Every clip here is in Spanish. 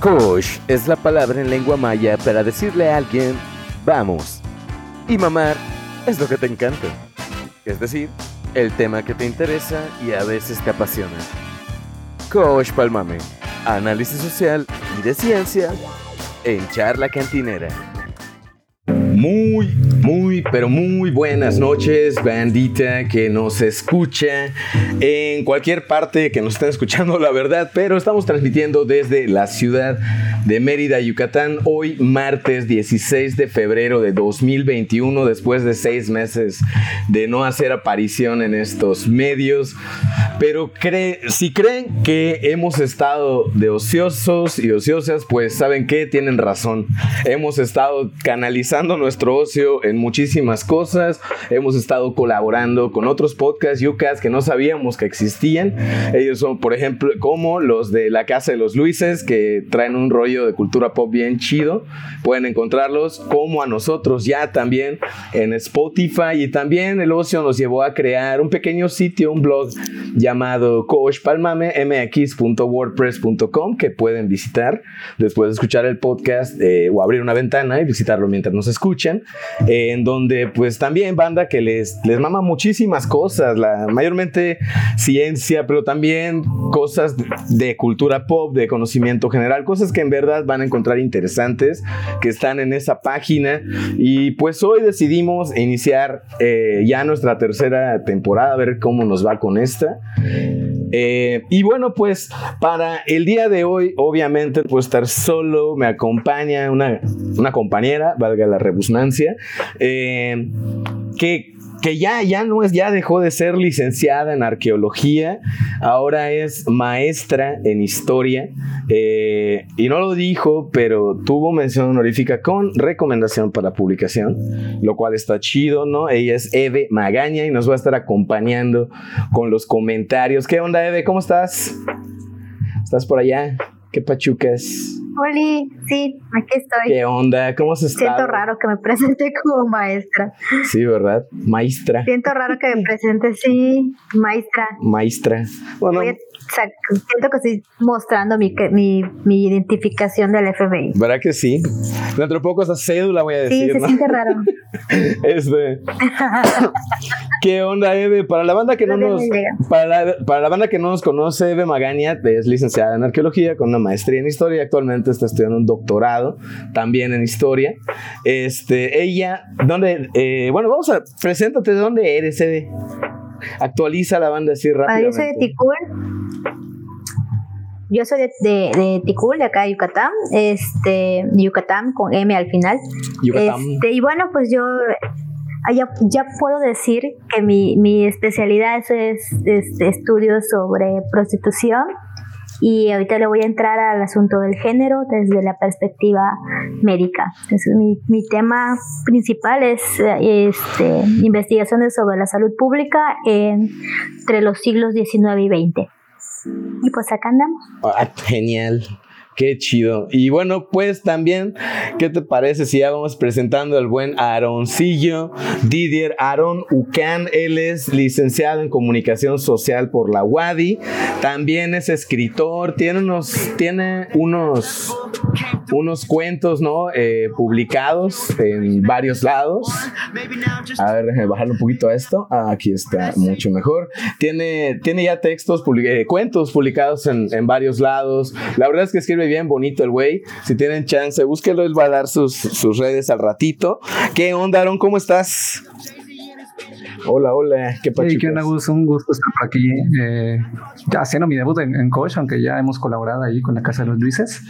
Kosh es la palabra en lengua maya para decirle a alguien, vamos. Y mamar es lo que te encanta. Es decir, el tema que te interesa y a veces te apasiona. Kosh Palmame, análisis social y de ciencia en charla cantinera. Muy, muy, pero muy buenas noches, bandita que nos escucha en cualquier parte que nos estén escuchando, la verdad, pero estamos transmitiendo desde la ciudad de Mérida, Yucatán, hoy martes 16 de febrero de 2021, después de seis meses de no hacer aparición en estos medios. Pero si creen que hemos estado de ociosos y ociosas, pues saben que tienen razón. Hemos estado canalizando nuestro ocio en muchísimas cosas. Hemos estado colaborando con otros podcasts, yucas, que no sabíamos que existían. Ellos son, por ejemplo, como los de la Casa de los Luises, que traen un rollo de cultura pop bien chido. Pueden encontrarlos como a nosotros ya también en Spotify. Y también el ocio nos llevó a crear un pequeño sitio, un blog llamado coachpalmame.mx.wordpress.com que pueden visitar después de escuchar el podcast eh, o abrir una ventana y visitarlo mientras nos escuchan, eh, en donde pues también banda que les, les mama muchísimas cosas, la, mayormente ciencia, pero también cosas de cultura pop, de conocimiento general, cosas que en van a encontrar interesantes, que están en esa página. Y pues hoy decidimos iniciar eh, ya nuestra tercera temporada, a ver cómo nos va con esta. Eh, y bueno, pues para el día de hoy, obviamente, pues estar solo, me acompaña una, compañera, valga la rebusnancia, eh, que ya, ya no es, ya dejó de ser licenciada en arqueología, ahora es maestra en historia, eh, y no lo dijo, pero tuvo mención honorífica con recomendación para publicación, lo cual está chido, ¿no? Ella es Eve Magaña y nos va a estar acompañando con los comentarios. ¿Qué onda, Eve? ¿Cómo estás? ¿Estás por allá? ¿Qué pachucas? Oli, sí, aquí estoy. ¿Qué onda? ¿Cómo se está? Siento raro que me presente como maestra. Sí, ¿verdad? Maestra. Siento raro que me presente, sí, maestra. Maestra. Bueno, siento que estoy mostrando mi, mi, mi, identificación del FBI. ¿Verdad que sí? Dentro de poco esa cédula voy a decir. Sí, se siente raro. este. ¿Qué onda, Eve? Para la banda que no, nos. Para la, para la, banda que no nos conoce, Eve Magaña es licenciada en arqueología con una maestría en historia y actualmente está estudiando un doctorado también en historia. Este, ella, ¿dónde? Eh, bueno, vamos a. Preséntate, ¿de dónde eres? Actualiza la banda así rápido. yo soy de Ticul. Yo soy de, de, Ticul, de acá de Yucatán. Este, Yucatán con M al final. Este, y bueno, pues yo ya, ya puedo decir que mi, mi especialidad es, es, estudios sobre prostitución y ahorita le voy a entrar al asunto del género desde la perspectiva médica. Entonces, mi, mi tema principal es este, investigaciones sobre la salud pública entre los siglos XIX y XX. Y pues acá andamos. Ah, genial. Qué chido. Y bueno, pues también, ¿qué te parece si ya vamos presentando al buen Aaroncillo, Didier Aaron Ucan? Él es licenciado en comunicación social por la UADI. También es escritor, tiene unos, tiene unos, unos cuentos, ¿no? Eh, publicados en varios lados. A ver, déjame bajarle un poquito a esto. Ah, aquí está mucho mejor. Tiene, tiene ya textos, eh, cuentos publicados en, en varios lados. La verdad es que escribe bien bonito el güey. Si tienen chance, búsquelo, él va a dar sus, sus redes al ratito. ¿Qué onda, Aaron? ¿Cómo estás? Hola, hola, qué pasa. ¿qué onda, Gus? Un gusto estar por aquí. Eh, haciendo mi debut en, en Coach, aunque ya hemos colaborado ahí con la Casa de los Luises.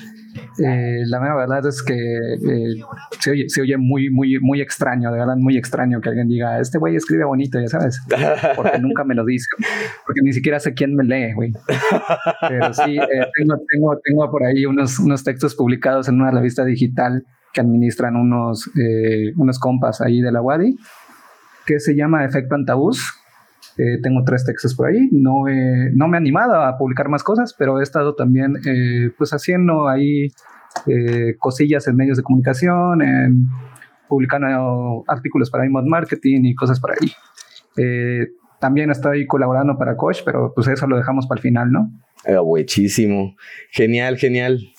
Eh, la verdad es que eh, se, oye, se oye muy, muy, muy extraño, de verdad, muy extraño que alguien diga, este güey escribe bonito, ya sabes, porque nunca me lo dice, porque ni siquiera sé quién me lee, güey. Pero sí, eh, tengo, tengo, tengo por ahí unos, unos textos publicados en una revista digital que administran unos, unos compas ahí de la Wadi, que se llama Efecto Antabús eh, tengo tres textos por ahí. No, no me he animado a publicar más cosas, pero he estado también eh, pues haciendo ahí eh, cosillas en medios de comunicación, publicando artículos para Imod Marketing y cosas por ahí. también estoy colaborando para Coach, pero pues eso lo dejamos para el final, ¿no? Ah, buenísimo. Genial, genial.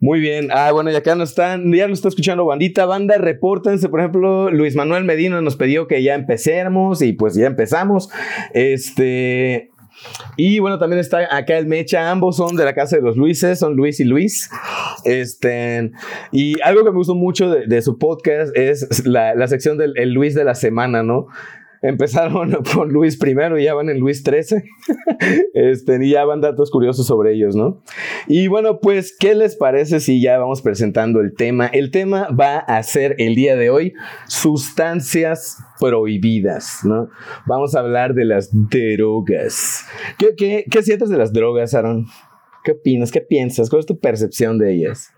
Muy bien. Ah, bueno, y acá nos están, ya nos está escuchando bandita, banda, repórtense. Por ejemplo, Luis Manuel Medina nos pidió que ya empecemos y pues ya empezamos. Este, y bueno, también está acá el Mecha, ambos son de la casa de los Luises, son Luis y Luis. Este, y algo que me gustó mucho de, su podcast es la, sección del Luis de la semana, ¿no? Empezaron por Luis primero y ya van en Luis 13. este, y ya van datos curiosos sobre ellos, ¿no? Y bueno, pues, ¿qué les parece si ya vamos presentando el tema? El tema va a ser el día de hoy sustancias prohibidas, ¿no? Vamos a hablar de las drogas. ¿Qué, qué, qué sientes de las drogas, Aaron? ¿Qué opinas? ¿Qué piensas? ¿Cuál es tu percepción de ellas?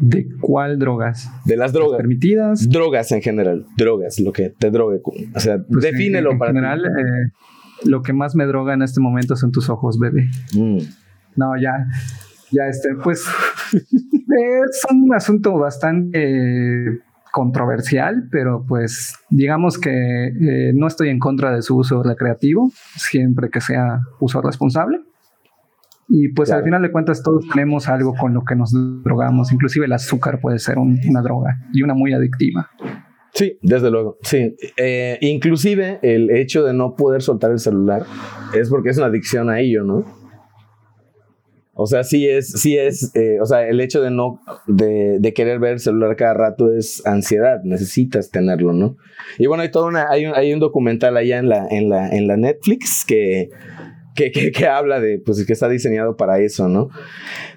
¿De cuál drogas? De las drogas. permitidas. Drogas en general. Drogas, lo que te drogue. O sea, pues defínelo en, en general, eh, lo que más me droga en este momento son tus ojos, bebé. Mm. No, ya. Ya este, pues. es un asunto bastante controversial, pero pues digamos que eh, no estoy en contra de su uso recreativo, siempre que sea uso responsable. Y pues al final de cuentas todos tenemos algo con lo que nos drogamos, inclusive el azúcar puede ser una droga y una muy adictiva. Sí, desde luego, sí. Eh, inclusive el hecho de no poder soltar el celular es porque es una adicción a ello, ¿no? O sea, sí es, sí es, eh, o sea, el hecho de no, de, de, querer ver el celular cada rato es ansiedad, necesitas tenerlo, ¿no? Y bueno, hay todo una, hay un, hay un documental allá en la, en la, en la Netflix que que, habla de, pues que está diseñado para eso, ¿no?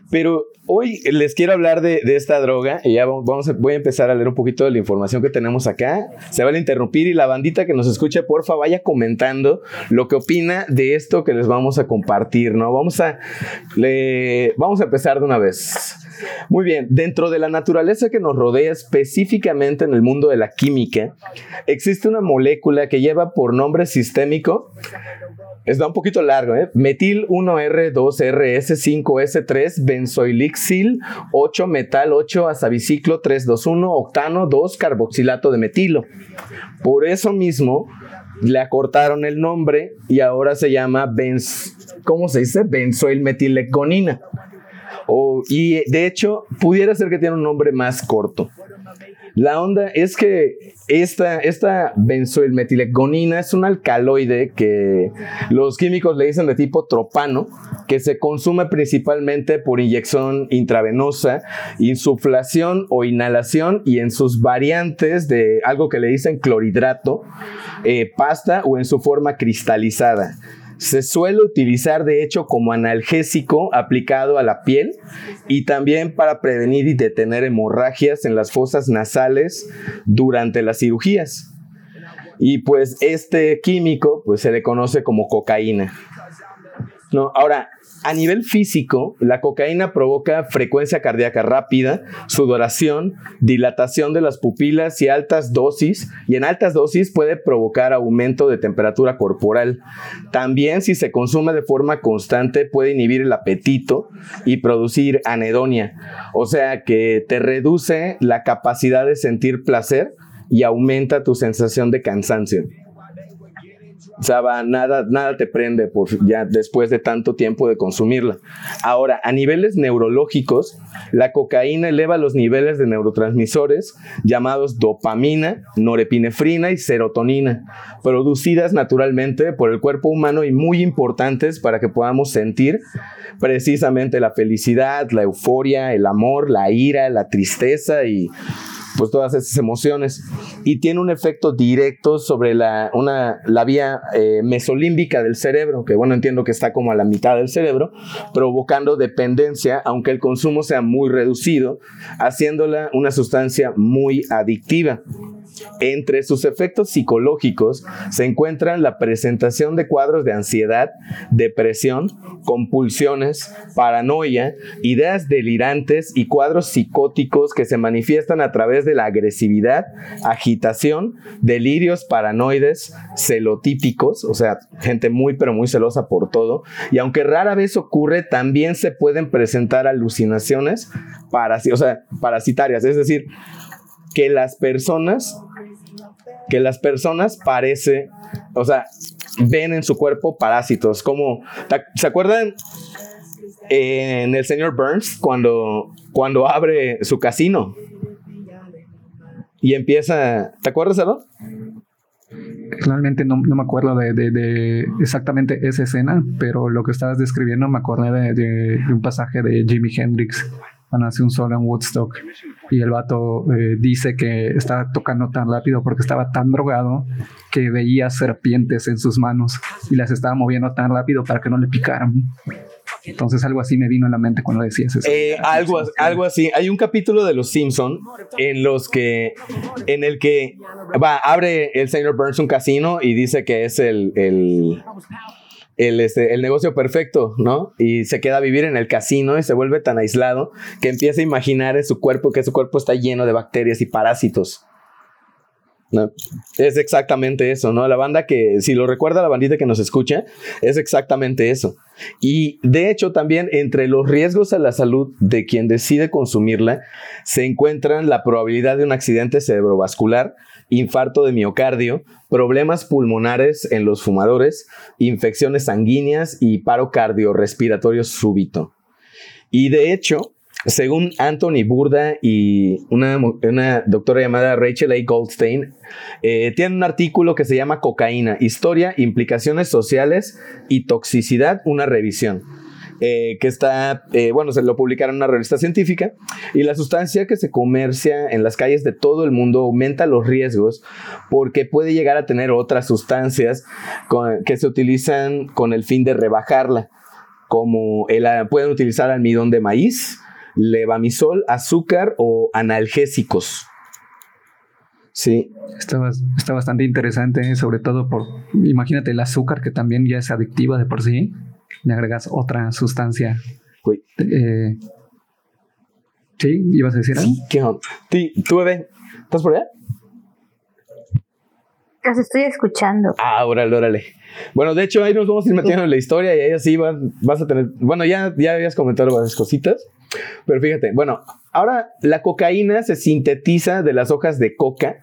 Pero hoy les quiero hablar de, esta droga y ya vamos voy a empezar a leer un poquito de la información que tenemos acá. Se van a interrumpir y la bandita que nos escuche, porfa, vaya comentando lo que opina de esto que les vamos a compartir, ¿no? Vamos a, le, vamos a empezar de una vez. Muy bien, dentro de la naturaleza que nos rodea, específicamente en el mundo de la química, existe una molécula que lleva por nombre sistémico Está un poquito largo, ¿eh? Metil 1R2RS5S3, benzoilixil 8 metal 8 azabiciclo 321, octano 2 carboxilato de metilo. Por eso mismo le acortaron el nombre y ahora se llama benz, ¿cómo se dice? Y de hecho, pudiera ser que tiene un nombre más corto. La onda es que esta, esta benzoilmetilegonina es un alcaloide que los químicos le dicen de tipo tropano, que se consume principalmente por inyección intravenosa, insuflación o inhalación y en sus variantes de algo que le dicen clorhidrato, eh, pasta o en su forma cristalizada. Se suele utilizar de hecho como analgésico aplicado a la piel y también para prevenir y detener hemorragias en las fosas nasales durante las cirugías. Y pues este químico pues se le conoce como cocaína. No, ahora, a nivel físico, la cocaína provoca frecuencia cardíaca rápida, sudoración, dilatación de las pupilas y altas dosis, y en altas dosis puede provocar aumento de temperatura corporal. También si se consume de forma constante puede inhibir el apetito y producir anedonia, o sea que te reduce la capacidad de sentir placer y aumenta tu sensación de cansancio. Saba, nada, nada te prende por ya después de tanto tiempo de consumirla. Ahora, a niveles neurológicos, la cocaína eleva los niveles de neurotransmisores llamados dopamina, norepinefrina y serotonina, producidas naturalmente por el cuerpo humano y muy importantes para que podamos sentir precisamente la felicidad, la euforia, el amor, la ira, la tristeza y pues todas esas emociones y tiene un efecto directo sobre la, una, la vía eh, mesolímbica del cerebro, que bueno, entiendo que está como a la mitad del cerebro, provocando dependencia, aunque el consumo sea muy reducido, haciéndola una sustancia muy adictiva. Entre sus efectos psicológicos se encuentran la presentación de cuadros de ansiedad, depresión, compulsiones, paranoia, ideas delirantes y cuadros psicóticos que se manifiestan a través de la agresividad, agitación, delirios paranoides, celotípicos, o sea, gente muy pero muy celosa por todo, y aunque rara vez ocurre, también se pueden presentar alucinaciones parasitarias, es decir, que las personas, que las personas parece o sea, ven en su cuerpo parásitos. Como, ¿se acuerdan en el señor Burns cuando, cuando abre su casino? Y empieza, ¿te acuerdas, Edo? Realmente no, me acuerdo de, exactamente esa escena, pero lo que estabas describiendo me acordé de, un pasaje de Jimi Hendrix hace un solo en Woodstock y el vato eh, dice que estaba tocando tan rápido porque estaba tan drogado que veía serpientes en sus manos y las estaba moviendo tan rápido para que no le picaran. Entonces algo así me vino a la mente cuando decías eso. Eh, algo, algo así. Hay un capítulo de Los Simpson en los que, en el que va, abre el señor Burns un casino y dice que es el, el, el, este, el negocio perfecto, ¿no? Y se queda a vivir en el casino y se vuelve tan aislado que empieza a imaginar en su cuerpo que su cuerpo está lleno de bacterias y parásitos. Es exactamente eso, ¿no? La banda que, si lo recuerda la bandita que nos escucha, es exactamente eso. Y de hecho también entre los riesgos a la salud de quien decide consumirla se encuentran la probabilidad de un accidente cerebrovascular, infarto de miocardio, problemas pulmonares en los fumadores, infecciones sanguíneas y paro cardiorrespiratorio súbito. Y de hecho, según Anthony Burda y una, doctora llamada Rachel A. Goldstein, eh, tiene un artículo que se llama Cocaína, Historia, Implicaciones Sociales y Toxicidad, una revisión. Eh, que está, eh, bueno, se lo publicaron en una revista científica, y la sustancia que se comercia en las calles de todo el mundo aumenta los riesgos porque puede llegar a tener otras sustancias que se utilizan con el fin de rebajarla, como el, pueden utilizar almidón de maíz, levamisol, azúcar o analgésicos. Sí. Está, está bastante interesante, sobre todo por, imagínate el azúcar que también ya es adictiva de por sí, le agregas otra sustancia. Eh, sí, ibas a decir algo. ¿Qué onda? ¿Tú, bebé? ¿Estás por allá? Las estoy escuchando. Ah, órale, órale. Bueno, de hecho, ahí nos vamos a ir metiendo en la historia y ahí sí vas, vas a tener. Bueno, ya, ya habías comentado varias cositas. Pero fíjate, bueno, ahora la cocaína se sintetiza de las hojas de coca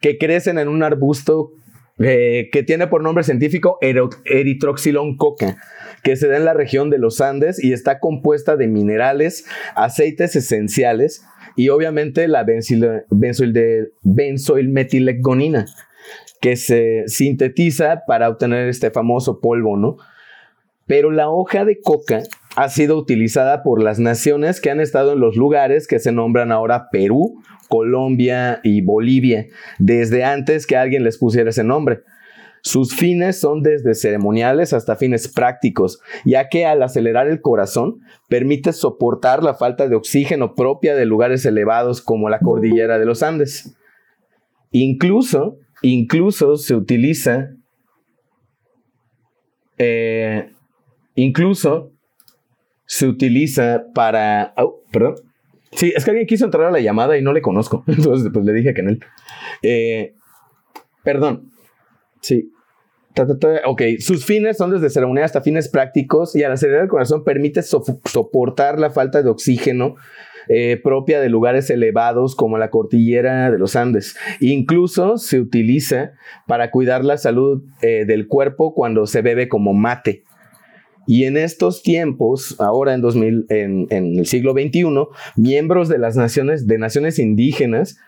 que crecen en un arbusto eh, que tiene por nombre científico eritroxilón coca, que se da en la región de los Andes y está compuesta de minerales, aceites esenciales y obviamente la benzoilmetilegonina, que se sintetiza para obtener este famoso polvo, ¿no? Pero la hoja de coca ha sido utilizada por las naciones que han estado en los lugares que se nombran ahora Perú, Colombia y Bolivia, desde antes que alguien les pusiera ese nombre. Sus fines son desde ceremoniales hasta fines prácticos, ya que al acelerar el corazón permite soportar la falta de oxígeno propia de lugares elevados como la cordillera de los Andes. Incluso, incluso se utiliza, eh, incluso se utiliza para... Perdón. Sí, es que alguien quiso entrar a la llamada y no le conozco. Entonces, pues le dije que en él. Eh, perdón. Sí. Ok, sus fines son desde ceremonia hasta fines prácticos y al acelerar el corazón permite soportar la falta de oxígeno eh, propia de lugares elevados como la cordillera de los Andes. Incluso se utiliza para cuidar la salud eh, del cuerpo cuando se bebe como mate. Y en estos tiempos, ahora en, 2000, en, el siglo XXI, miembros de las naciones, de naciones indígenas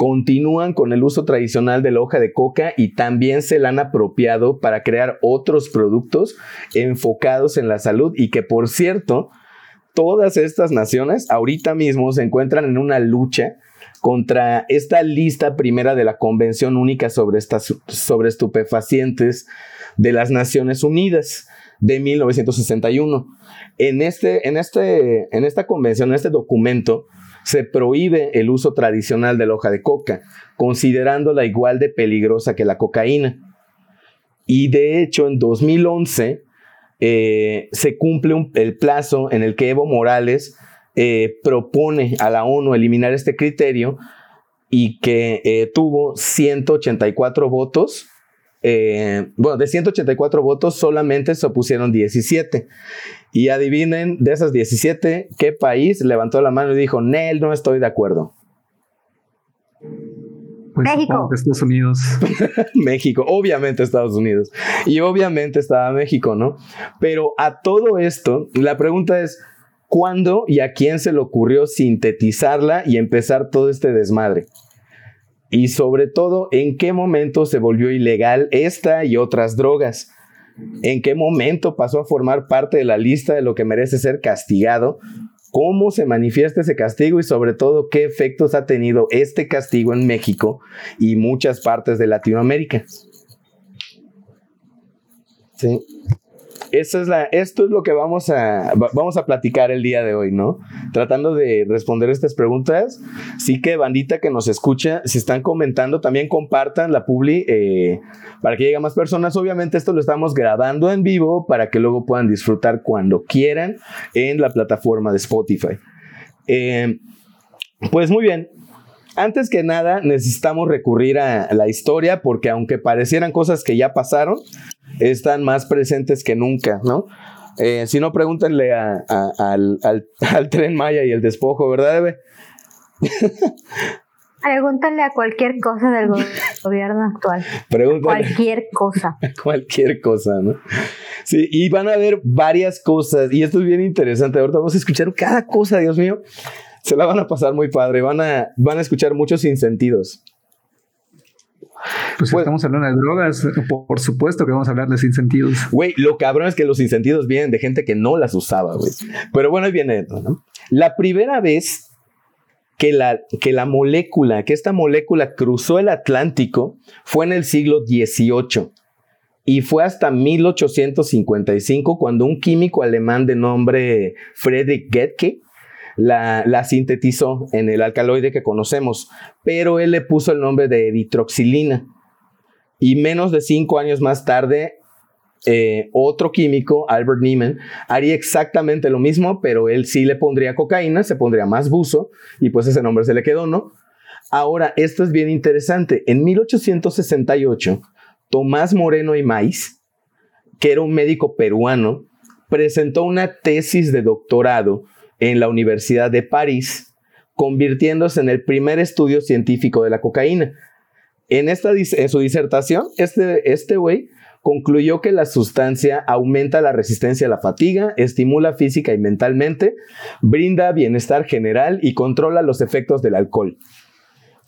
continúan con el uso tradicional de la hoja de coca y también se la han apropiado para crear otros productos enfocados en la salud y que por cierto, todas estas naciones ahorita mismo se encuentran en una lucha contra esta lista primera de la Convención Única sobre, estas, sobre Estupefacientes de las Naciones Unidas de 1961. En, este, en, este, en esta convención, en este documento, se prohíbe el uso tradicional de la hoja de coca, considerándola igual de peligrosa que la cocaína. Y de hecho, en 2011 eh, se cumple el plazo en el que Evo Morales eh, propone a la ONU eliminar este criterio y que eh, tuvo 184 votos bueno, de 184 votos solamente se opusieron 17. Y adivinen, de esas 17, ¿qué país levantó la mano y dijo, Nel, no estoy de acuerdo? Pues México. Estados Unidos. México, obviamente Estados Unidos. Y obviamente estaba México, ¿no? Pero a todo esto, la pregunta es, ¿cuándo y a quién se le ocurrió sintetizarla y empezar todo este desmadre? Y sobre todo, ¿en qué momento se volvió ilegal esta y otras drogas? ¿En qué momento pasó a formar parte de la lista de lo que merece ser castigado cómo se manifiesta ese castigo y sobre todo qué efectos ha tenido este castigo en México y muchas partes de Latinoamérica. Sí. Esto es lo que vamos a, vamos a platicar el día de hoy, ¿no? Tratando de responder estas preguntas. Sí que bandita que nos escucha, si están comentando, también compartan la publi eh, para que llegue a más personas. Obviamente esto lo estamos grabando en vivo para que luego puedan disfrutar cuando quieran en la plataforma de Spotify. Eh, pues muy bien, antes que nada, necesitamos recurrir a la historia porque aunque parecieran cosas que ya pasaron, están más presentes que nunca, ¿no? Eh, si no, pregúntenle al, tren Maya y el despojo, ¿verdad, Eve? Pregúntale a cualquier cosa del gobierno actual. Pregúntale. Cualquier cosa. cualquier cosa, ¿no? Sí, y van a ver varias cosas, y esto es bien interesante. Ahorita vamos a escuchar cada cosa, Dios mío. Se la van a pasar muy padre. Van a, van a escuchar muchos insentidos. Pues, pues, estamos hablando de drogas, por, supuesto que vamos a hablar de sin sentidos. Güey, lo cabrón es que los insentidos vienen de gente que no las usaba, güey. Pero bueno, ahí viene esto, ¿no? La primera vez que la, que la molécula, que esta molécula cruzó el Atlántico fue en el siglo XVIII. Y fue hasta 1855 cuando un químico alemán de nombre Friedrich Getke la, sintetizó en el alcaloide que conocemos, pero él le puso el nombre de eritroxilina. Y menos de cinco años más tarde, eh, otro químico, Albert Niemann, haría exactamente lo mismo, pero él sí le pondría cocaína, se pondría más buzo, y pues ese nombre se le quedó, ¿no? Ahora, esto es bien interesante. En 1868, Tomás Moreno y Maiz, que era un médico peruano, presentó una tesis de doctorado en la Universidad de París, convirtiéndose en el primer estudio científico de la cocaína. En, esta, su disertación, este, este güey concluyó que la sustancia aumenta la resistencia a la fatiga, estimula física y mentalmente, brinda bienestar general y controla los efectos del alcohol.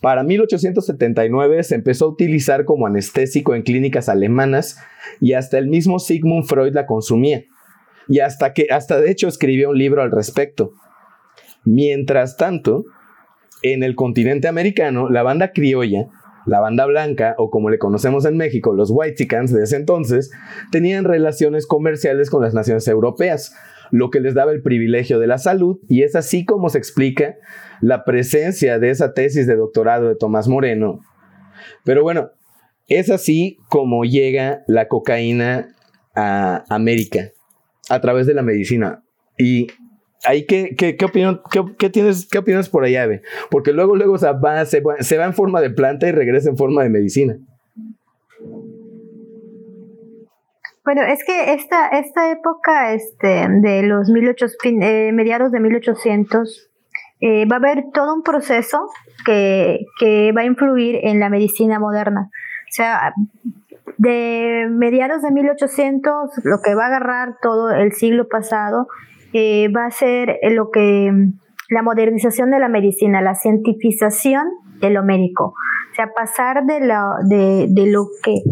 Para 1879 se empezó a utilizar como anestésico en clínicas alemanas y hasta el mismo Sigmund Freud la consumía y hasta que, hasta de hecho escribió un libro al respecto. Mientras tanto, en el continente americano, la banda criolla, la banda blanca, o como le conocemos en México, los Whitexicans de ese entonces, tenían relaciones comerciales con las naciones europeas, lo que les daba el privilegio de la salud, y es así como se explica la presencia de esa tesis de doctorado de Tomás Moreno. Pero bueno, es así como llega la cocaína a América a través de la medicina. Y ahí, ¿qué, qué, qué opinión, qué, tienes, qué opinas por allá, Eve? Porque luego, luego se, va, se, va, en forma de planta y regresa en forma de medicina. Bueno, es que esta, esta época este, de los 1800, eh, mediados de 1800, eh, va a haber todo un proceso que, que va a influir en la medicina moderna. O sea, de mediados de 1800, lo que va a agarrar todo el siglo pasado, eh, va a ser lo que la modernización de la medicina, la cientificación de lo médico. O sea, pasar de, la, de, de lo que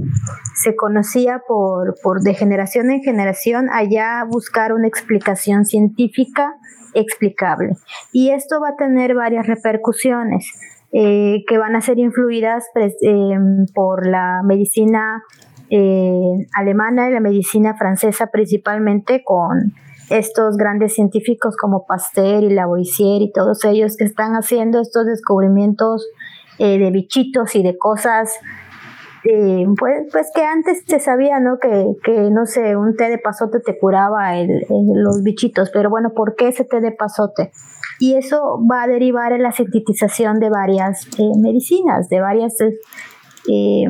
se conocía por, por de generación en generación allá buscar una explicación científica explicable. Y esto va a tener varias repercusiones. Eh, que van a ser influidas pues, em, por la medicina eh, alemana y la medicina francesa principalmente con estos grandes científicos como Pasteur y Lavoisier y todos ellos que están haciendo estos descubrimientos eh, de bichitos y de cosas pues, pues que antes se sabía, ¿no? Que, que, no sé, un té de pasote te curaba el, los bichitos, pero bueno, ¿por qué ese té de pasote? Y eso va a derivar en la sintetización de varias eh, medicinas, de varias, eh, eh,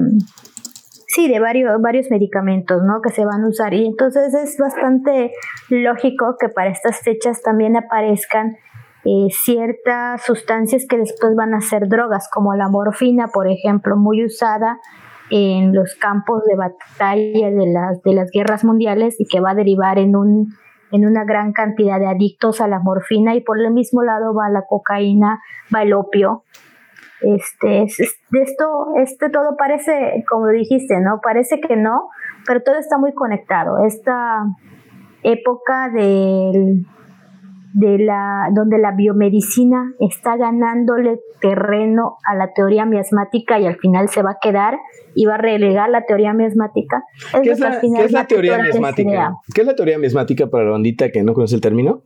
sí, de varios, varios medicamentos, ¿no? Que se van a usar y entonces es bastante lógico que para estas fechas también aparezcan eh, ciertas sustancias que después van a ser drogas, como la morfina, por ejemplo, muy usada en los campos de batalla de las, de las guerras mundiales y que va a derivar en, un, en una gran cantidad de adictos a la morfina y por el mismo lado va la cocaína, va el opio. Este, esto, este todo parece, como dijiste, ¿no? Parece que no, pero todo está muy conectado. Esta época del de la, donde la biomedicina está ganándole terreno a la teoría miasmática y al final se va a quedar y va a relegar la teoría miasmática. ¿Qué, es la, teoría miasmática? ¿Qué es la teoría miasmática para la bandita que no conoce el término?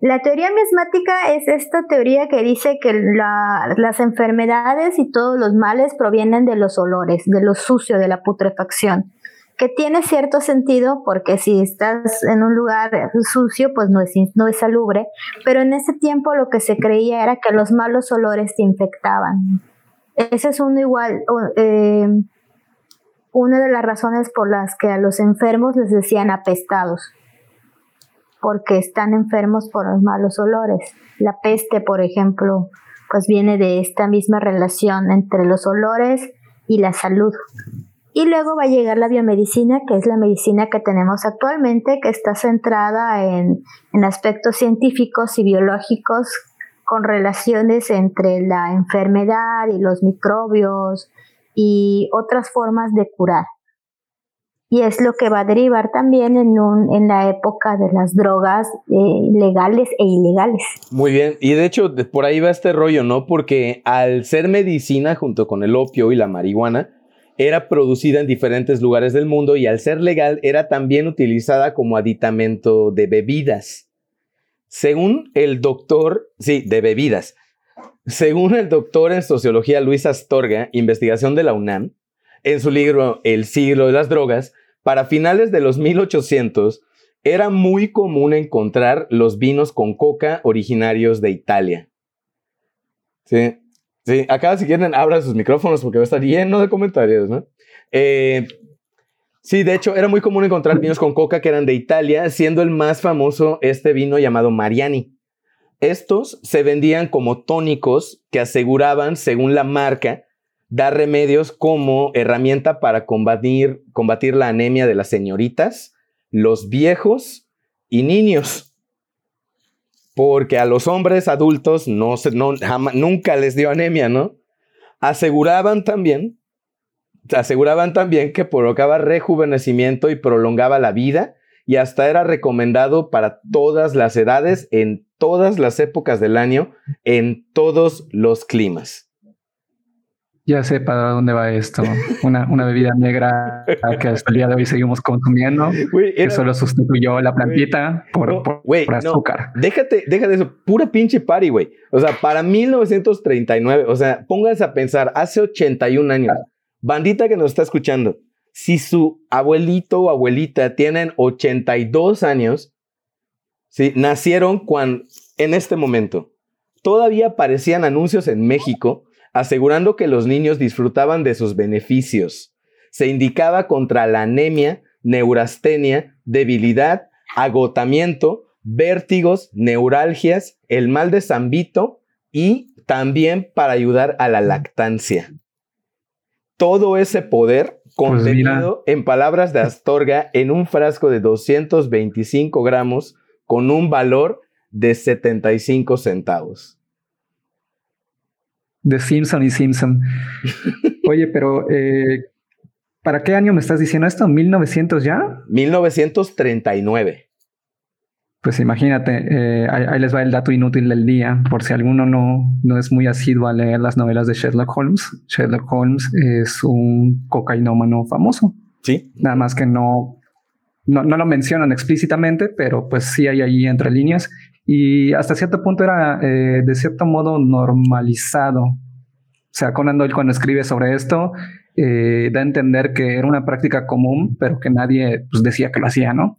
La teoría miasmática es esta teoría que dice que las enfermedades y todos los males provienen de los olores, de lo sucio, de la putrefacción que tiene cierto sentido porque si estás en un lugar sucio, pues no es, no es salubre, pero en ese tiempo lo que se creía era que los malos olores te infectaban. Ese es uno igual, eh, una de las razones por las que a los enfermos les decían apestados, porque están enfermos por los malos olores. La peste, por ejemplo, pues viene de esta misma relación entre los olores y la salud. Y luego va a llegar la biomedicina, que es la medicina que tenemos actualmente, que está centrada en, aspectos científicos y biológicos con relaciones entre la enfermedad y los microbios y otras formas de curar. Y es lo que va a derivar también en, un, en la época de las drogas eh, legales e ilegales. Muy bien, y de hecho por ahí va este rollo, ¿no? Porque al ser medicina junto con el opio y la marihuana, era producida en diferentes lugares del mundo y al ser legal era también utilizada como aditamento de bebidas. Según el doctor, sí, de bebidas. Según el doctor en sociología Luis Astorga, investigación de la UNAM, en su libro El siglo de las drogas, para finales de los 1800 era muy común encontrar los vinos con coca originarios de Italia. ¿Sí? Sí, acá si quieren abran sus micrófonos porque va a estar lleno de comentarios, ¿no? Eh, sí, de hecho era muy común encontrar vinos con coca que eran de Italia, siendo el más famoso este vino llamado Mariani. Estos se vendían como tónicos que aseguraban, según la marca, dar remedios como herramienta para combatir, combatir la anemia de las señoritas, los viejos y niños porque a los hombres adultos no, no nunca les dio anemia, ¿no? Aseguraban también, aseguraban también que provocaba rejuvenecimiento y prolongaba la vida y hasta era recomendado para todas las edades, en todas las épocas del año, en todos los climas. Ya sé para dónde va esto. Una, una bebida negra que hasta el día de hoy seguimos consumiendo. que solo sustituyó la plantita por, por, azúcar. déjate, déjate eso. Pura pinche party, güey. O sea, para 1939, o sea, pónganse a pensar, hace 81 años, bandita que nos está escuchando, si su abuelito o abuelita tienen 82 años, ¿sí? nacieron cuando, en este momento. Todavía aparecían anuncios en México asegurando que los niños disfrutaban de sus beneficios. Se indicaba contra la anemia, neurastenia, debilidad, agotamiento, vértigos, neuralgias, el mal de Zambito y también para ayudar a la lactancia. Todo ese poder pues contenido en palabras de Astorga en un frasco de 225 gramos con un valor de 75 centavos de Simpson y Simpson. Oye, pero eh, ¿para qué año me estás diciendo esto? ¿1900 ya? 1939. Pues imagínate, eh, ahí, les va el dato inútil del día, por si alguno no, no es muy asiduo a leer las novelas de Sherlock Holmes. Sherlock Holmes es un cocainómano famoso. Sí. Nada más que no, no, no lo mencionan explícitamente, pero pues sí hay ahí entre líneas y hasta cierto punto era eh, de cierto modo normalizado. O sea, Conan Doyle cuando escribe sobre esto eh, da a entender que era una práctica común, pero que nadie pues, decía que lo hacía, ¿no?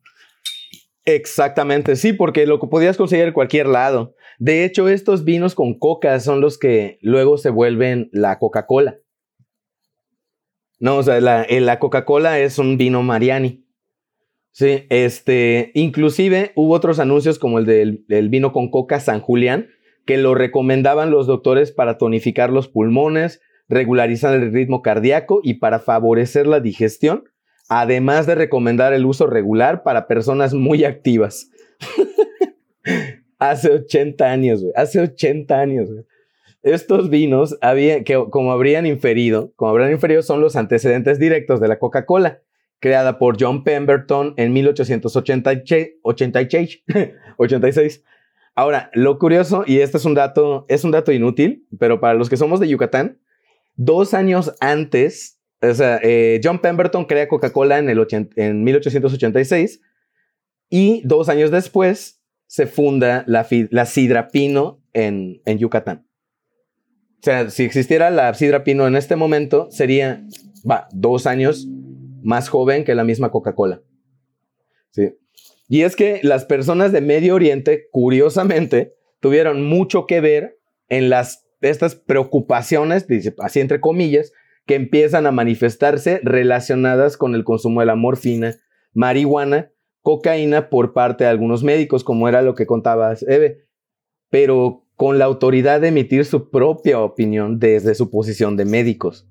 Exactamente, sí, porque lo que podías conseguir en cualquier lado. De hecho, estos vinos con coca son los que luego se vuelven la Coca-Cola. No, o sea, la, la Coca-Cola es un vino Mariani. Sí, este, inclusive hubo otros anuncios como el del, vino con coca San Julián, que lo recomendaban los doctores para tonificar los pulmones, regularizar el ritmo cardíaco y para favorecer la digestión, además de recomendar el uso regular para personas muy activas. hace 80 años, güey, hace 80 años. Estos vinos, había, que como habrían inferido, como habrían inferido, son los antecedentes directos de la Coca-Cola creada por John Pemberton en 1886. Ahora, lo curioso, y este es un dato, es un dato inútil, pero para los que somos de Yucatán, dos años antes, o sea, eh, John Pemberton crea Coca-Cola en, en 1886 y dos años después se funda la, la Sidra Pino en, en Yucatán. O sea, si existiera la Sidra Pino en este momento, sería, va, dos años más joven que la misma Coca-Cola. Sí. Y es que las personas de Medio Oriente, curiosamente, tuvieron mucho que ver en las, estas preocupaciones, así entre comillas, que empiezan a manifestarse relacionadas con el consumo de la morfina, marihuana, cocaína por parte de algunos médicos, como era lo que contabas, Eve, pero con la autoridad de emitir su propia opinión desde su posición de médicos.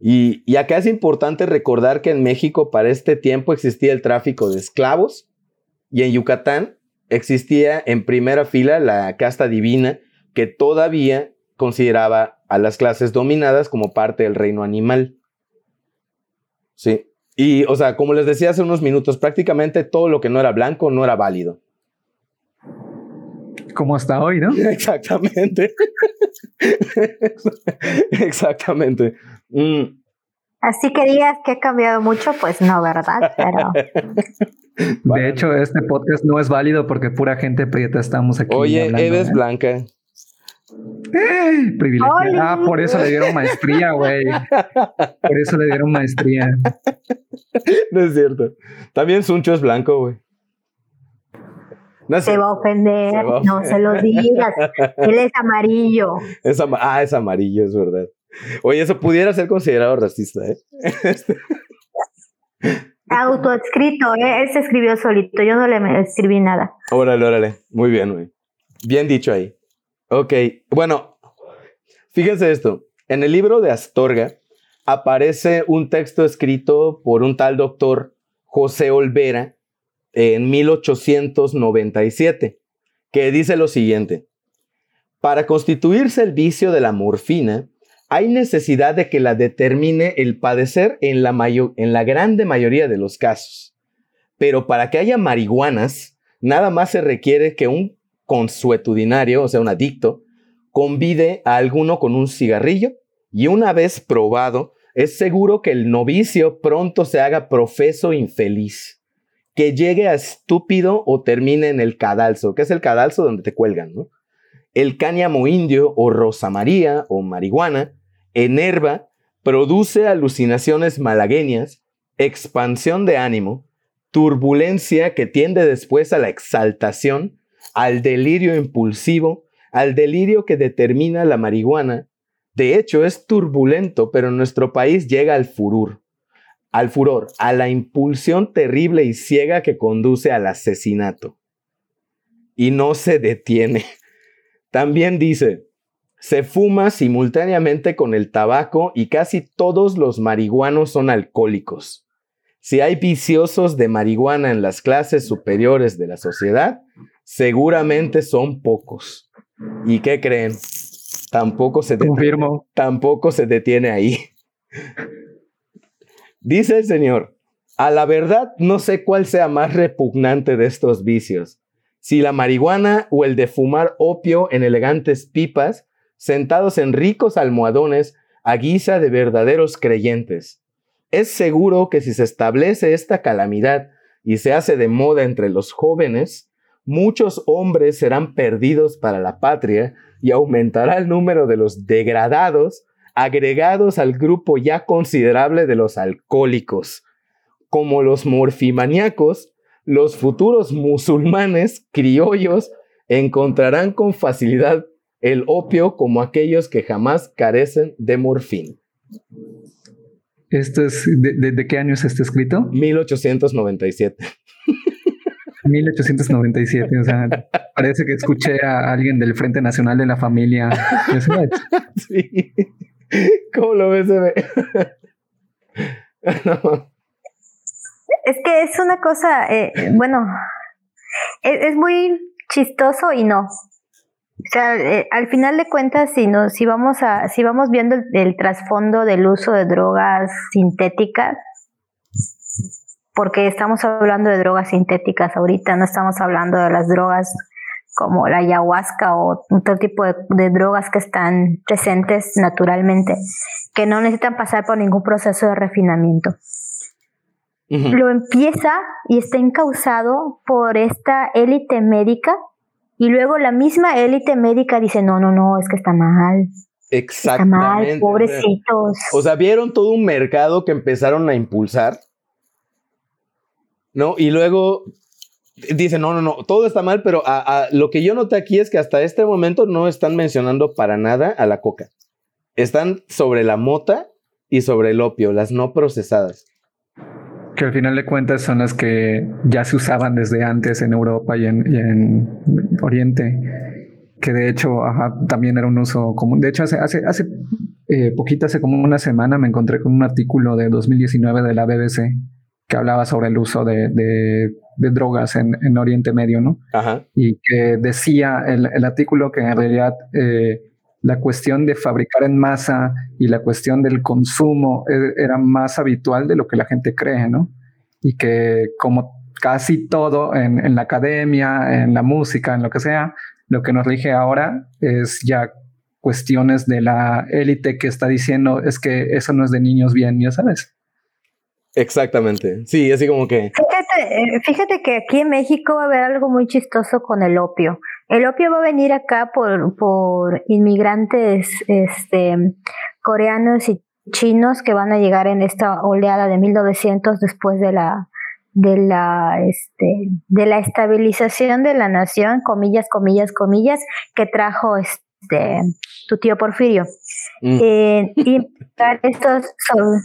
Y, acá es importante recordar que en México para este tiempo existía el tráfico de esclavos y en Yucatán existía en primera fila la casta divina que todavía consideraba a las clases dominadas como parte del reino animal. Sí. Y, o sea, como les decía hace unos minutos, prácticamente todo lo que no era blanco no era válido. Como hasta hoy, ¿no? Exactamente. Exactamente. Mm. Así que digas que ha cambiado mucho, pues no, ¿verdad? Pero... De hecho, este podcast no es válido porque pura gente prieta estamos aquí. Oye, es ¿eh? blanca. Eh, Ah, por eso le dieron maestría, güey. Por eso le dieron maestría. No es cierto. También Suncho es blanco, güey. Se va a ofender, no se lo digas. Él es amarillo. ah, es amarillo, es verdad. Oye, eso pudiera ser considerado racista, ¿eh? Autoescrito, ¿eh? Él se escribió solito, yo no le escribí nada. Órale, órale. Muy bien, güey. Bien dicho ahí. Ok, bueno, fíjense esto. En el libro de Astorga aparece un texto escrito por un tal doctor José Olvera en 1897, que dice lo siguiente. Para constituirse el vicio de la morfina, hay necesidad de que la determine el padecer en la, en la grande mayoría de los casos. Pero para que haya marihuanas, nada más se requiere que un consuetudinario, o sea, un adicto, convide a alguno con un cigarrillo y una vez probado, es seguro que el novicio pronto se haga profeso infeliz, que llegue a estúpido o termine en el cadalso, que es el cadalso donde te cuelgan, ¿no? El cáñamo indio o rosa maría o marihuana enerva, produce alucinaciones malagueñas, expansión de ánimo, turbulencia que tiende después a la exaltación, al delirio impulsivo, al delirio que determina la marihuana. De hecho, es turbulento, pero en nuestro país llega al furor, al furor, a la impulsión terrible y ciega que conduce al asesinato. Y no se detiene. También dice, se fuma simultáneamente con el tabaco y casi todos los marihuanos son alcohólicos. Si hay viciosos de marihuana en las clases superiores de la sociedad, seguramente son pocos. ¿Y qué creen? Tampoco se detiene, tampoco se detiene ahí. Dice el Señor, a la verdad no sé cuál sea más repugnante de estos vicios, si la marihuana o el de fumar opio en elegantes pipas sentados en ricos almohadones a guisa de verdaderos creyentes. Es seguro que si se establece esta calamidad y se hace de moda entre los jóvenes, muchos hombres serán perdidos para la patria y aumentará el número de los degradados agregados al grupo ya considerable de los alcohólicos. Como los morfimaníacos, los futuros musulmanes criollos encontrarán con facilidad el opio como aquellos que jamás carecen de morfina. ¿Esto es de, de, qué año es este escrito? 1897. 1897, o sea, parece que escuché a alguien del Frente Nacional de la Familia. sí. ¿Cómo lo ves, Eve? Es que es una cosa, eh, bueno, es, muy chistoso y no. O sea, eh, al final de cuentas, si, no, si, vamos, a, si vamos viendo el trasfondo del uso de drogas sintéticas, porque estamos hablando de drogas sintéticas ahorita, no estamos hablando de las drogas como la ayahuasca o otro tipo de, drogas que están presentes naturalmente, que no necesitan pasar por ningún proceso de refinamiento. Lo empieza y está encausado por esta élite médica y luego la misma élite médica dice, no, no, no, es que está mal. Exactamente. Está mal, pobrecitos. O sea, vieron todo un mercado que empezaron a impulsar ¿no? Y luego dice, no, no, no, todo está mal, pero lo que yo noté aquí es que hasta este momento no están mencionando para nada a la coca. Están sobre la mota y sobre el opio, las no procesadas. Que al final de cuentas son las que ya se usaban desde antes en Europa y en, Oriente, que de hecho también era un uso común. De hecho, hace, hace, hace eh, poquito, hace como una semana, me encontré con un artículo de 2019 de la BBC que hablaba sobre el uso de, drogas en, Oriente Medio, ¿no? Ajá. Y que decía el, artículo que en realidad eh, la cuestión de fabricar en masa y la cuestión del consumo e, era más habitual de lo que la gente cree, ¿no? Y que como casi todo en, en la academia, en la música, en lo que sea, lo que nos rige ahora es ya cuestiones de la élite que está diciendo es que eso no es de niños bien, ya sabes. Exactamente. Sí, así como que. Eh, fíjate, que aquí en México va a haber algo muy chistoso con el opio. El opio va a venir acá por, por inmigrantes este, coreanos y chinos que van a llegar en esta oleada de 1900 después de la de la este de la estabilización de la nación comillas comillas comillas que trajo este tu tío Porfirio mm. eh, y estos son,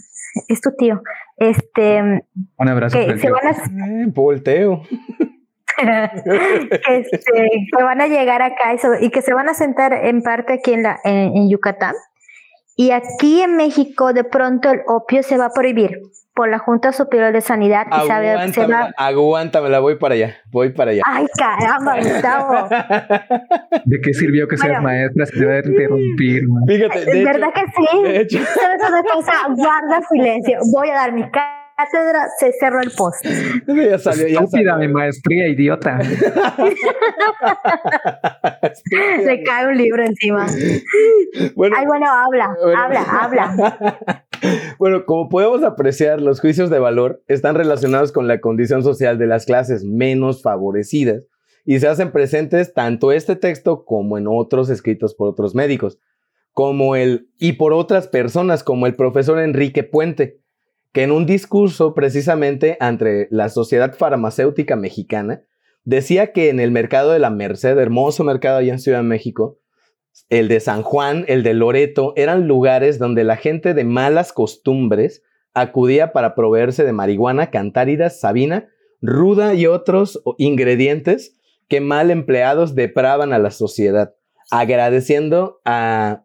es tu tío este, Un abrazo. Que se van a... Volteo. este, que van a llegar acá y que se van a sentar en parte aquí en, la, en, Yucatán. Y aquí en México de pronto el opio se va a prohibir por la Junta Superior de Sanidad. Y sabe, se va... Aguántamela, voy para allá, voy para allá. Ay, caramba, Gustavo. ¿De qué sirvió que seas maestra si te va a interrumpir? Fíjate, de ¿Verdad que sí? De hecho. ¿Sabes una cosa? Guarda silencio. Voy a dar mi cátedra, se cerró el post. Ya salió, ya Estúpida mi maestría, idiota. Le cae un libro encima. Bueno, Ay, bueno, habla, habla, habla. Bueno, como podemos apreciar, los juicios de valor están relacionados con la condición social de las clases menos favorecidas y se hacen presentes tanto este texto como en otros escritos por otros médicos, como el y por otras personas como el profesor Enrique Puente, que en un discurso precisamente ante la Sociedad Farmacéutica Mexicana decía que en el mercado de la Merced, hermoso mercado allá en Ciudad de México, el de San Juan, el de Loreto, eran lugares donde la gente de malas costumbres acudía para proveerse de marihuana, cantáridas, sabina, ruda y otros ingredientes que mal empleados depravan a la sociedad, agradeciendo a,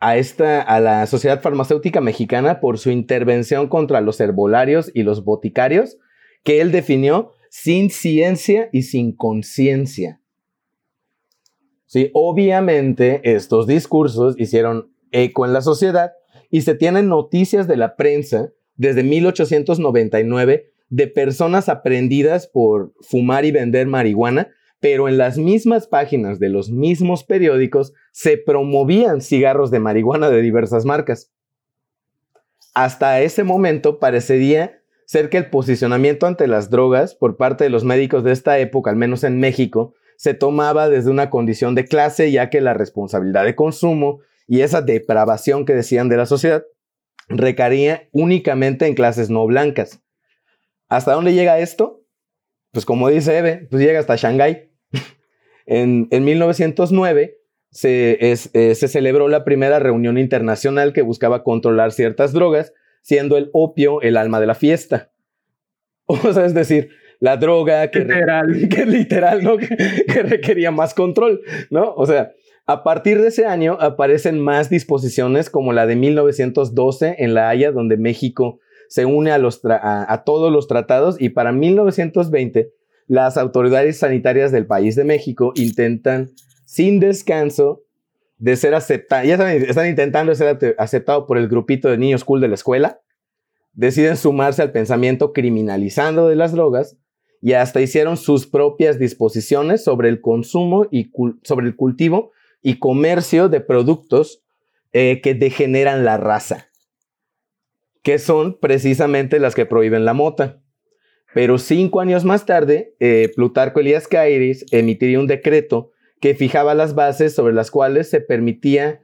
a, esta, a la Sociedad Farmacéutica Mexicana por su intervención contra los herbolarios y los boticarios, que él definió sin ciencia y sin conciencia. Sí, obviamente estos discursos hicieron eco en la sociedad y se tienen noticias de la prensa desde 1899 de personas aprendidas por fumar y vender marihuana, pero en las mismas páginas de los mismos periódicos se promovían cigarros de marihuana de diversas marcas. Hasta ese momento parecería ser que el posicionamiento ante las drogas por parte de los médicos de esta época, al menos en México, se tomaba desde una condición de clase, ya que la responsabilidad de consumo y esa depravación que decían de la sociedad recaía únicamente en clases no blancas. ¿Hasta dónde llega esto? Pues como dice Eve, pues llega hasta Shanghái. En, 1909 se, eh, se celebró la primera reunión internacional que buscaba controlar ciertas drogas, siendo el opio el alma de la fiesta. O sea, es decir, la droga que literal, que, literal ¿no? que, requería más control, ¿no? O sea, a partir de ese año aparecen más disposiciones como la de 1912 en La Haya, donde México se une a, los a, todos los tratados y para 1920 las autoridades sanitarias del país de México intentan sin descanso de ser aceptados, ya saben, están intentando ser aceptados por el grupito de niños cool de la escuela, deciden sumarse al pensamiento criminalizando de las drogas y hasta hicieron sus propias disposiciones sobre el consumo y sobre el cultivo y comercio de productos eh, que degeneran la raza, que son precisamente las que prohíben la mota. Pero cinco años más tarde, eh, Plutarco Elías Cairis emitiría un decreto que fijaba las bases sobre las cuales se permitía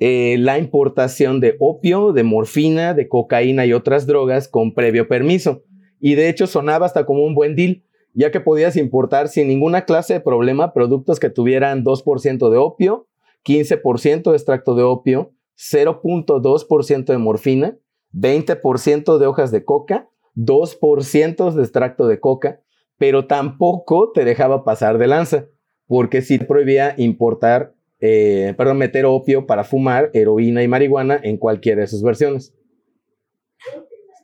eh, la importación de opio, de morfina, de cocaína y otras drogas con previo permiso. Y de hecho sonaba hasta como un buen deal, ya que podías importar sin ninguna clase de problema productos que tuvieran 2% de opio, 15% de extracto de opio, 0.2% de morfina, 20% de hojas de coca, 2% de extracto de coca, pero tampoco te dejaba pasar de lanza, porque sí prohibía importar, eh, perdón, meter opio para fumar, heroína y marihuana en cualquiera de sus versiones.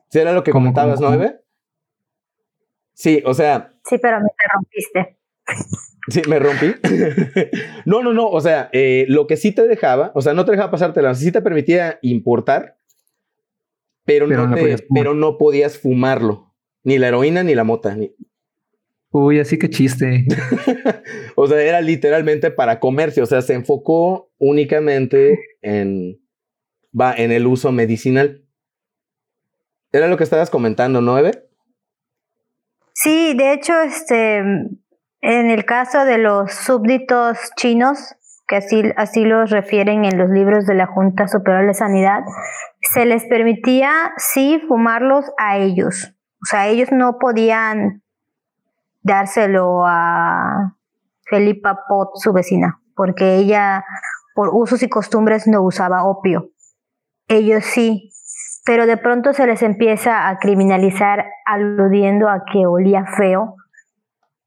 ¿Sí era lo que comentabas, no, Sí, o sea. Sí, pero me rompiste. Sí, me rompí. no, no, no. O sea, eh, lo que sí te dejaba, o sea, no te dejaba pasarte la sí te permitía importar, pero, no, pero no podías fumarlo. Ni la heroína ni la mota. Uy, así que chiste. o sea, era literalmente para comercio. O sea, se enfocó únicamente en, va, en el uso medicinal. Era lo que estabas comentando, ¿no, Eve? Sí, de hecho, este, en el caso de los súbditos chinos, que así, así los refieren en los libros de la Junta Superior de Sanidad, se les permitía sí fumarlos a ellos. O sea, ellos no podían dárselo a Felipa Pot, su vecina, porque ella por usos y costumbres no usaba opio. Ellos sí, pero de pronto se les empieza a criminalizar aludiendo a que olía feo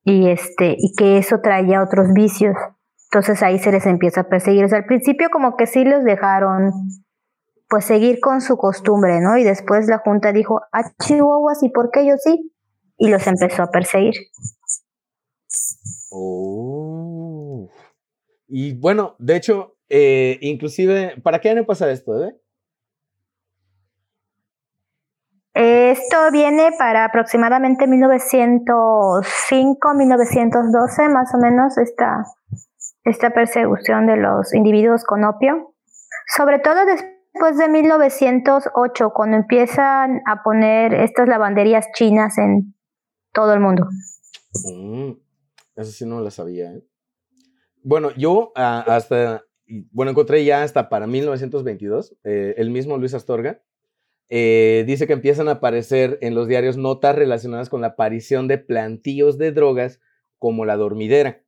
y este y que eso traía otros vicios. Entonces ahí se les empieza a perseguir. al principio como que sí los dejaron pues seguir con su costumbre, ¿no? Y después la junta dijo, "Ah, chihuahuas, ¿y por qué yo sí?" Y los empezó a perseguir. Oh. Y bueno, de hecho, eh, inclusive, ¿para qué año pasa esto, eh? Esto viene para aproximadamente 1905, 1912, más o menos, esta, esta persecución de los individuos con opio. Sobre todo después de 1908, cuando empiezan a poner estas lavanderías chinas en todo el mundo. Mm, eso sí no lo sabía. ¿eh? Bueno, yo ah, hasta, bueno, encontré ya hasta para 1922, eh, el mismo Luis Astorga eh, dice que empiezan a aparecer en los diarios notas relacionadas con la aparición de plantíos de drogas como la dormidera,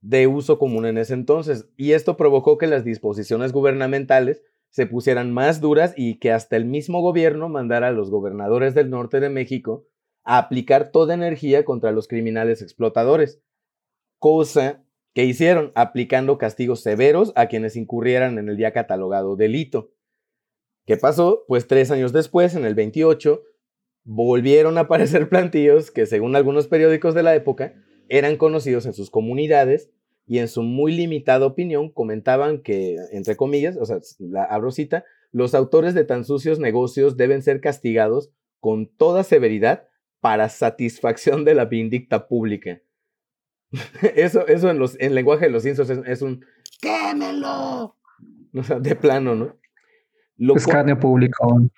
de uso común en ese entonces. Y esto provocó que las disposiciones gubernamentales se pusieran más duras y que hasta el mismo gobierno mandara a los gobernadores del norte de México a aplicar toda energía contra los criminales explotadores, cosa que hicieron aplicando castigos severos a quienes incurrieran en el ya catalogado delito. ¿Qué pasó? Pues tres años después, en el 28, volvieron a aparecer plantillos que, según algunos periódicos de la época, eran conocidos en sus comunidades y en su muy limitada opinión comentaban que, entre comillas, o sea, la abro los autores de tan sucios negocios deben ser castigados con toda severidad para satisfacción de la vindicta pública. eso, eso en, los, en lenguaje de los insos es, un ¡quémelo! O sea, de plano, ¿no? Escarnio público.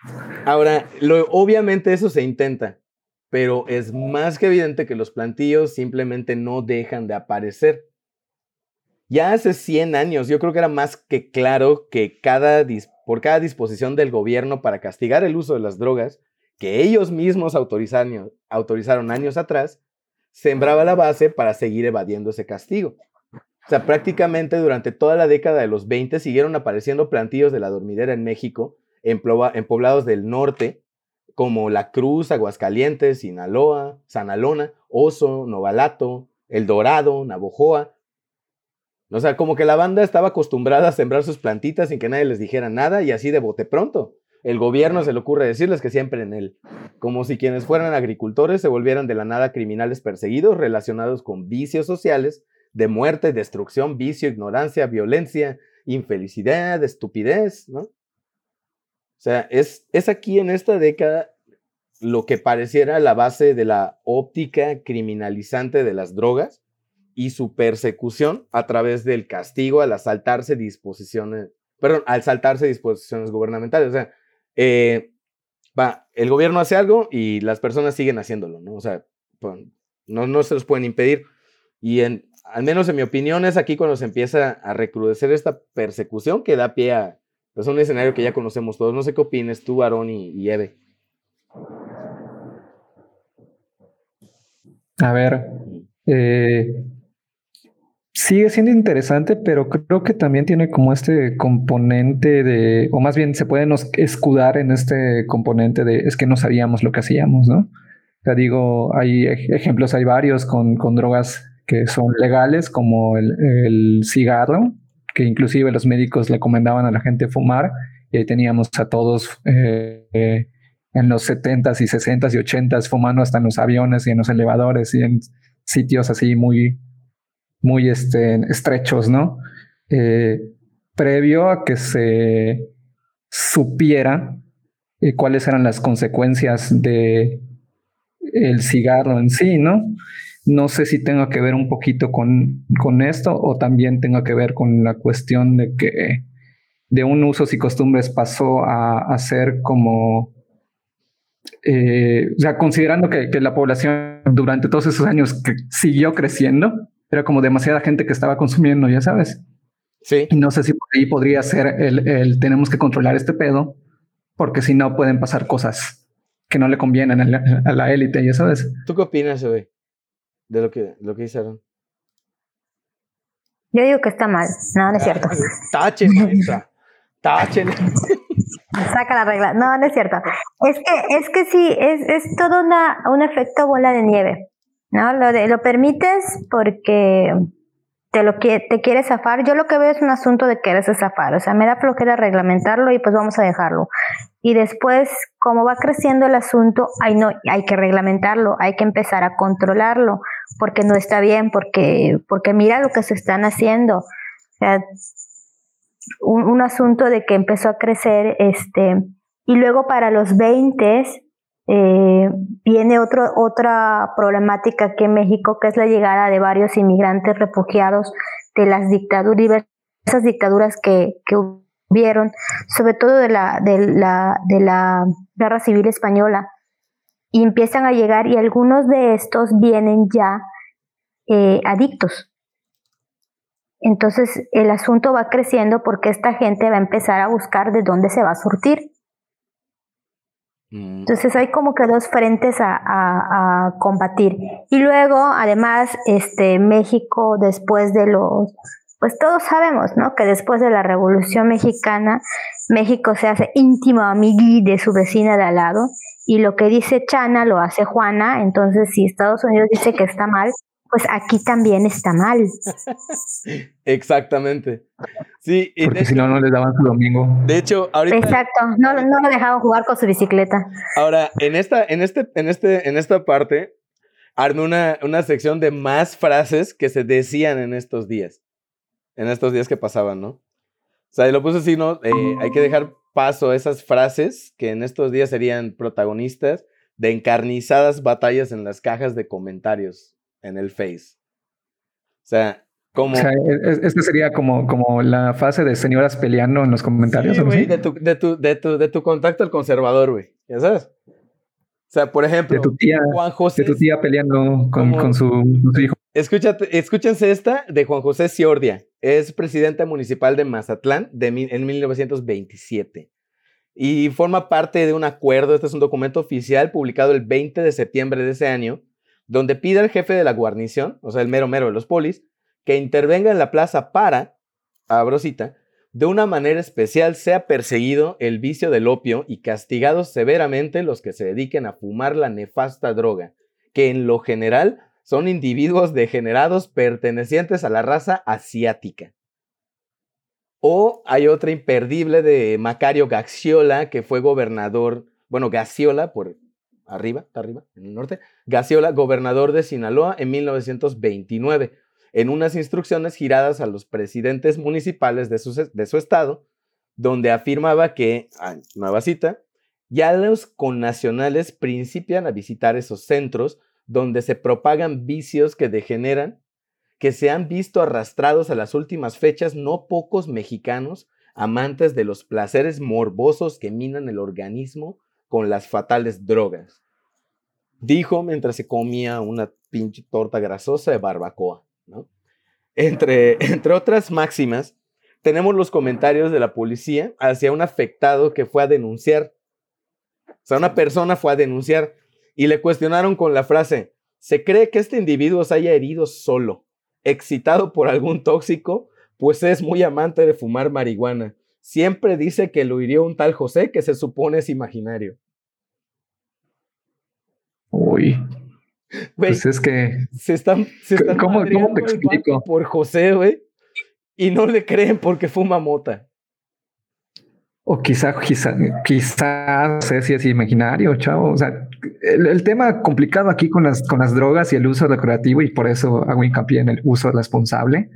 Ahora, lo, obviamente eso se intenta, pero es más que evidente que los plantillos simplemente no dejan de aparecer. Ya hace 100 años, yo creo que era más que claro que cada por cada disposición del gobierno para castigar el uso de las drogas, que ellos mismos autorizaron, años atrás, sembraba la base para seguir evadiendo ese castigo. O sea, prácticamente durante toda la década de los 20 siguieron apareciendo plantillos de la dormidera en México en, poblados del norte, como La Cruz, Aguascalientes, Sinaloa, Sanalona, Oso, Novalato, El Dorado, Navojoa. O sea, como que la banda estaba acostumbrada a sembrar sus plantitas sin que nadie les dijera nada y así de bote pronto. El gobierno se le ocurre decirles que siempre en él. Como si quienes fueran agricultores se volvieran de la nada criminales perseguidos relacionados con vicios sociales de muerte, destrucción, vicio, ignorancia, violencia, infelicidad, estupidez, ¿no? O sea, es, es aquí en esta década lo que pareciera la base de la óptica criminalizante de las drogas y su persecución a través del castigo al saltarse disposiciones, perdón, al saltarse disposiciones gubernamentales. O sea, eh, va, el gobierno hace algo y las personas siguen haciéndolo, ¿no? O sea, pues, no, no se los pueden impedir. Y en, al menos en mi opinión, es aquí cuando se empieza a recrudecer esta persecución que da pie a es un escenario que ya conocemos todos. No sé qué opines tú, Aaron y, Eve. A ver, eh, sigue siendo interesante, pero creo que también tiene como este componente de, o más bien se puede escudar en este componente de, es que no sabíamos lo que hacíamos, ¿no? O sea, digo, hay ejemplos, hay varios con, con drogas que son legales, como el, cigarro, que inclusive los médicos le recomendaban a la gente fumar, y ahí teníamos a todos eh, eh, en los 70s y 60s y 80s fumando hasta en los aviones y en los elevadores y en sitios así muy, muy este, estrechos, ¿no? Eh, previo a que se supiera cuáles eran las consecuencias de el cigarro en sí, ¿no? No sé si tenga que ver un poquito con, con esto o también tenga que ver con la cuestión de que de un usos y costumbres pasó a, ser como, eh, o sea, considerando que, la población durante todos esos años que siguió creciendo, era como demasiada gente que estaba consumiendo, ya sabes. Sí. Y no sé si por ahí podría ser el, el tenemos que controlar este pedo, porque si no pueden pasar cosas que no le convienen a la élite, ya sabes. ¿Tú qué opinas, güey? de lo que, lo que hicieron. Yo digo que está mal. No, no es cierto. Tachen, Tachen. Saca la regla. No, no es cierto. Es que, es que sí, es, es todo una, un efecto bola de nieve. ¿No? Lo, de, lo permites porque te lo te quieres zafar. Yo lo que veo es un asunto de querer zafar. O sea, me da flojera reglamentarlo y pues vamos a dejarlo. Y después, como va creciendo el asunto, hay, no, hay que reglamentarlo, hay que empezar a controlarlo porque no está bien, porque, porque mira lo que se están haciendo. O sea, un, asunto de que empezó a crecer, este, y luego para los 20 eh, viene otro, otra problemática aquí en México, que es la llegada de varios inmigrantes refugiados de las dictaduras, diversas dictaduras que, que hubieron, sobre todo de la, de la, de la guerra civil española y empiezan a llegar y algunos de estos vienen ya eh, adictos. Entonces el asunto va creciendo porque esta gente va a empezar a buscar de dónde se va a surtir. Mm. Entonces hay como que dos frentes a, combatir. Y luego, además, este México, después de los, pues todos sabemos, ¿no? Que después de la Revolución Mexicana, México se hace íntimo amigui de su vecina de al lado y lo que dice Chana lo hace Juana, entonces si Estados Unidos dice que está mal, pues aquí también está mal. Exactamente. Sí, porque si no, no les daban su domingo. De hecho, ahorita. Exacto, no, no lo dejaban jugar con su bicicleta. Ahora, en esta, en este, en este, en esta parte, armé una, una sección de más frases que se decían en estos días. En estos días que pasaban, ¿no? O sea, y lo puse así, ¿no? Eh, hay que dejar paso esas frases que en estos días serían protagonistas de encarnizadas batallas en las cajas de comentarios en el Face. O sea, como... O sea, esta sería como, como la fase de señoras peleando en los comentarios. Sí, de tu, de, tu, de, tu, de tu contacto al conservador, güey. ¿Ya sabes? O sea, por ejemplo, de tu tía, Juan José. De tu tía peleando con, con, su, hijo. Escúchate, escúchense esta de Juan José Ciordia. Es presidente municipal de Mazatlán de, en 1927 y forma parte de un acuerdo. Este es un documento oficial publicado el 20 de septiembre de ese año, donde pide al jefe de la guarnición, o sea, el mero mero de los polis, que intervenga en la plaza para, a Brosita, de una manera especial sea perseguido el vicio del opio y castigados severamente los que se dediquen a fumar la nefasta droga, que en lo general son individuos degenerados pertenecientes a la raza asiática. O hay otra imperdible de Macario Gaxiola, que fue gobernador, bueno, Gaciola, por arriba, arriba, en el norte, Gaciola, gobernador de Sinaloa en 1929, en unas instrucciones giradas a los presidentes municipales de su, de su estado, donde afirmaba que, nueva cita, ya los connacionales principian a visitar esos centros donde se propagan vicios que degeneran que se han visto arrastrados a las últimas fechas no pocos mexicanos amantes de los placeres morbosos que minan el organismo con las fatales drogas. Dijo mientras se comía una pinche torta grasosa de barbacoa. Entre, entre otras máximas, tenemos los comentarios de la policía hacia un afectado que fue a denunciar. O sea, una persona fue a denunciar y le cuestionaron con la frase, se cree que este individuo se haya herido solo excitado por algún tóxico, pues es muy amante de fumar marihuana. Siempre dice que lo hirió un tal José que se supone es imaginario. Uy. pues es que. Se están. Se están ¿Cómo, ¿cómo te explico? Por José, güey. Y no le creen porque fuma mota. O quizá, quizá, quizá, no sé si es imaginario, chavo. O sea, el, tema complicado aquí con las, con las drogas y el uso recreativo, y por eso hago hincapié en el uso responsable,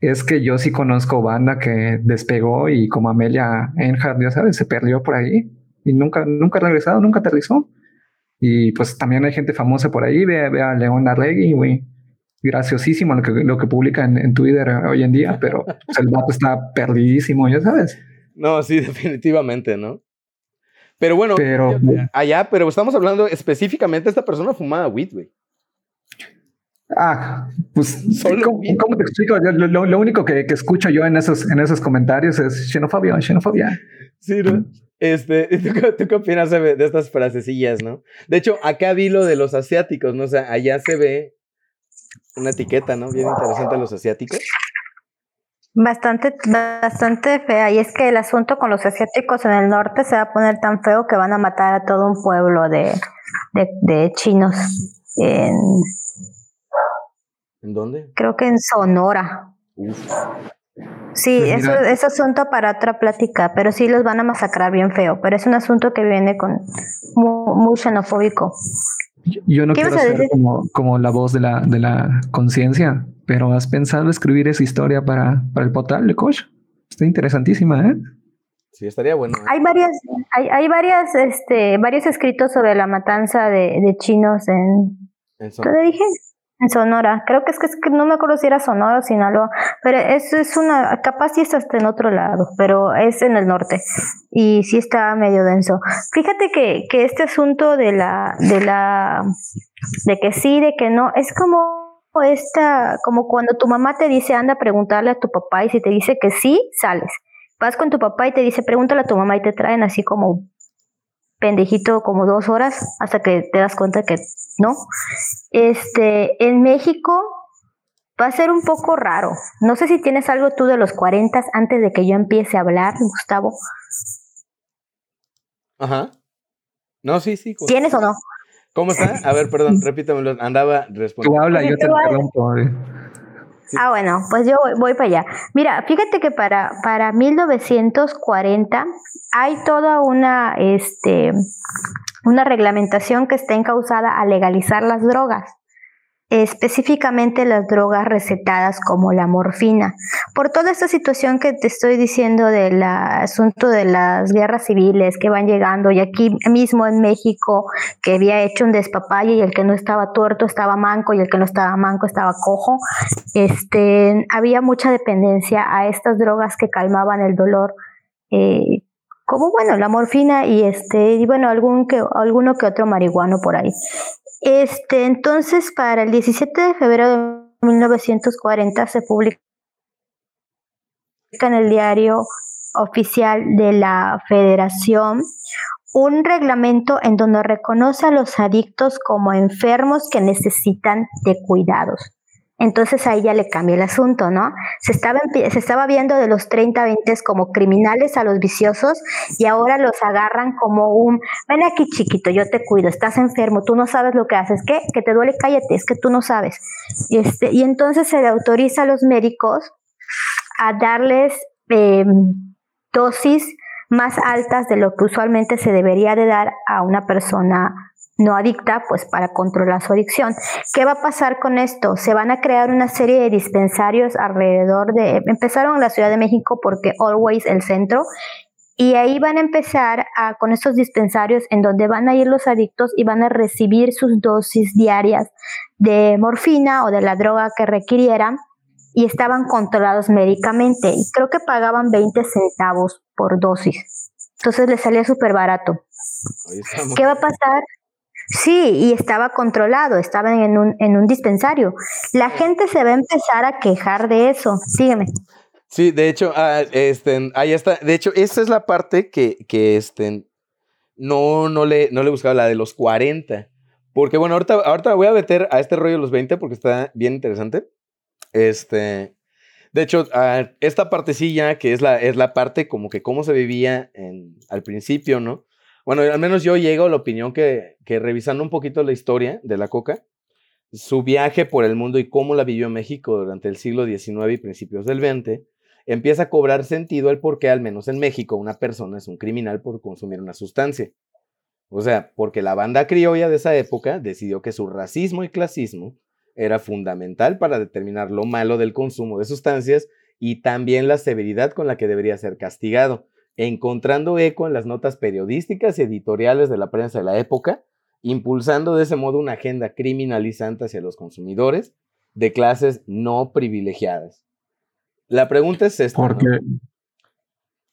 es que yo sí conozco banda que despegó y como Amelia Earhart, ya sabes, se perdió por ahí y nunca, nunca ha regresado, nunca aterrizó. Y pues también hay gente famosa por ahí, ve, ve a León Arregui, güey. Graciosísimo lo que, lo que publica en, Twitter hoy en día, pero pues, el vato está perdidísimo, ya sabes. No, sí, definitivamente, ¿no? Pero bueno, allá, pero estamos hablando específicamente de esta persona fumada weed, güey. Ah, pues, ¿cómo, te explico? Lo, único que, escucho yo en esos, en esos comentarios es xenofobia, xenofobia. Sí, ¿no? Este, ¿tú, qué opinas de, de, estas frasecillas, no? De hecho, acá vi lo de los asiáticos, ¿no? O sea, allá se ve una etiqueta, ¿no? Bien interesante a los asiáticos. Bastante, bastante fea. Y es que el asunto con los asiáticos en el norte se va a poner tan feo que van a matar a todo un pueblo de, de, chinos. En, ¿En dónde? Creo que en Sonora. Sí, eso es asunto para otra plática, pero sí los van a masacrar bien feo. Pero es un asunto que viene con muy, xenofóbico. Yo no quiero ser como, como, la voz de la, de la conciencia, pero ¿has pensado escribir esa historia para, para el portal de Coach? Está interesantísima, ¿eh? Sí, estaría bueno. ¿eh? Hay varias, hay, hay varias, este, varios escritos sobre la matanza de, de chinos en. ¿Qué le dije? En Sonora. Creo que es que, es que no me acuerdo si era Sonora o Sinaloa, pero eso es una, capaz sí está en otro lado, pero es en el norte y sí está medio denso. Fíjate que, que este asunto de la, de la, de que sí, de que no, es como esta, como cuando tu mamá te dice, anda a preguntarle a tu papá y si te dice que sí, sales. Vas con tu papá y te dice, pregúntale a tu mamá y te traen así como pendejito como dos horas hasta que te das cuenta que no. Este, en México va a ser un poco raro. No sé si tienes algo tú de los 40 antes de que yo empiece a hablar, Gustavo. Ajá. No, sí, sí. ¿Tienes o no? ¿Cómo está? A ver, perdón, repítamelo. Andaba respondiendo. Tú habla, yo te interrumpo. Ah, bueno, pues yo voy, para allá. Mira, fíjate que para, para 1940 hay toda una, este, una reglamentación que está encausada a legalizar las drogas específicamente las drogas recetadas como la morfina. Por toda esta situación que te estoy diciendo del asunto de las guerras civiles que van llegando y aquí mismo en México que había hecho un despapalle y el que no estaba tuerto estaba manco y el que no estaba manco estaba cojo, este, había mucha dependencia a estas drogas que calmaban el dolor. Eh, como bueno, la morfina y este, y bueno, algún que, alguno que otro marihuano por ahí. Este, entonces, para el 17 de febrero de 1940 se publica en el diario oficial de la Federación un reglamento en donde reconoce a los adictos como enfermos que necesitan de cuidados. Entonces ahí ya le cambia el asunto, ¿no? Se estaba, se estaba viendo de los 30 20 como criminales a los viciosos y ahora los agarran como un, ven aquí chiquito, yo te cuido, estás enfermo, tú no sabes lo que haces, ¿qué? Que te duele, cállate, es que tú no sabes. Este, y entonces se le autoriza a los médicos a darles em, dosis más altas de lo que usualmente se debería de dar a una persona no adicta, pues para controlar su adicción. ¿Qué va a pasar con esto? Se van a crear una serie de dispensarios alrededor de, empezaron en la Ciudad de México porque Always el centro, y ahí van a empezar a, con estos dispensarios en donde van a ir los adictos y van a recibir sus dosis diarias de morfina o de la droga que requirieran y estaban controlados médicamente. Y creo que pagaban 20 centavos por dosis. Entonces les salía súper barato. ¿Qué va a pasar? Sí, y estaba controlado, estaba en un, en un dispensario. La gente se va a empezar a quejar de eso. Sígueme. Sí, de hecho, ah, este, ahí está. De hecho, esa es la parte que, que este, no, no, le, no le buscaba, la de los 40. Porque bueno, ahorita, ahorita voy a meter a este rollo de los 20 porque está bien interesante. Este, de hecho, ah, esta partecilla que es la, es la parte como que cómo se vivía en, al principio, ¿no? Bueno, al menos yo llego a la opinión que, que revisando un poquito la historia de la coca, su viaje por el mundo y cómo la vivió México durante el siglo XIX y principios del XX, empieza a cobrar sentido el por qué, al menos en México, una persona es un criminal por consumir una sustancia. O sea, porque la banda criolla de esa época decidió que su racismo y clasismo era fundamental para determinar lo malo del consumo de sustancias y también la severidad con la que debería ser castigado encontrando eco en las notas periodísticas y editoriales de la prensa de la época, impulsando de ese modo una agenda criminalizante hacia los consumidores de clases no privilegiadas. La pregunta es esta. Porque,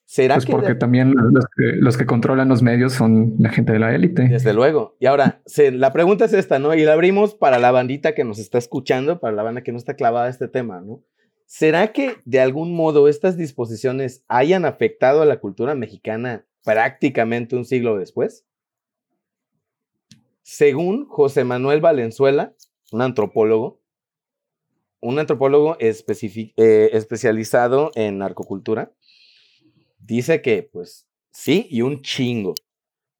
¿Será pues porque también los que, controlan los medios son la gente de la élite. Desde luego. Y ahora, la pregunta es esta, ¿no? Y la abrimos para la bandita que nos está escuchando, para la banda que no está clavada a este tema, ¿no? ¿Será que de algún modo estas disposiciones hayan afectado a la cultura mexicana prácticamente un siglo después? Según José Manuel Valenzuela, un antropólogo, un antropólogo eh, especializado en narcocultura, dice que, pues, sí, y un chingo.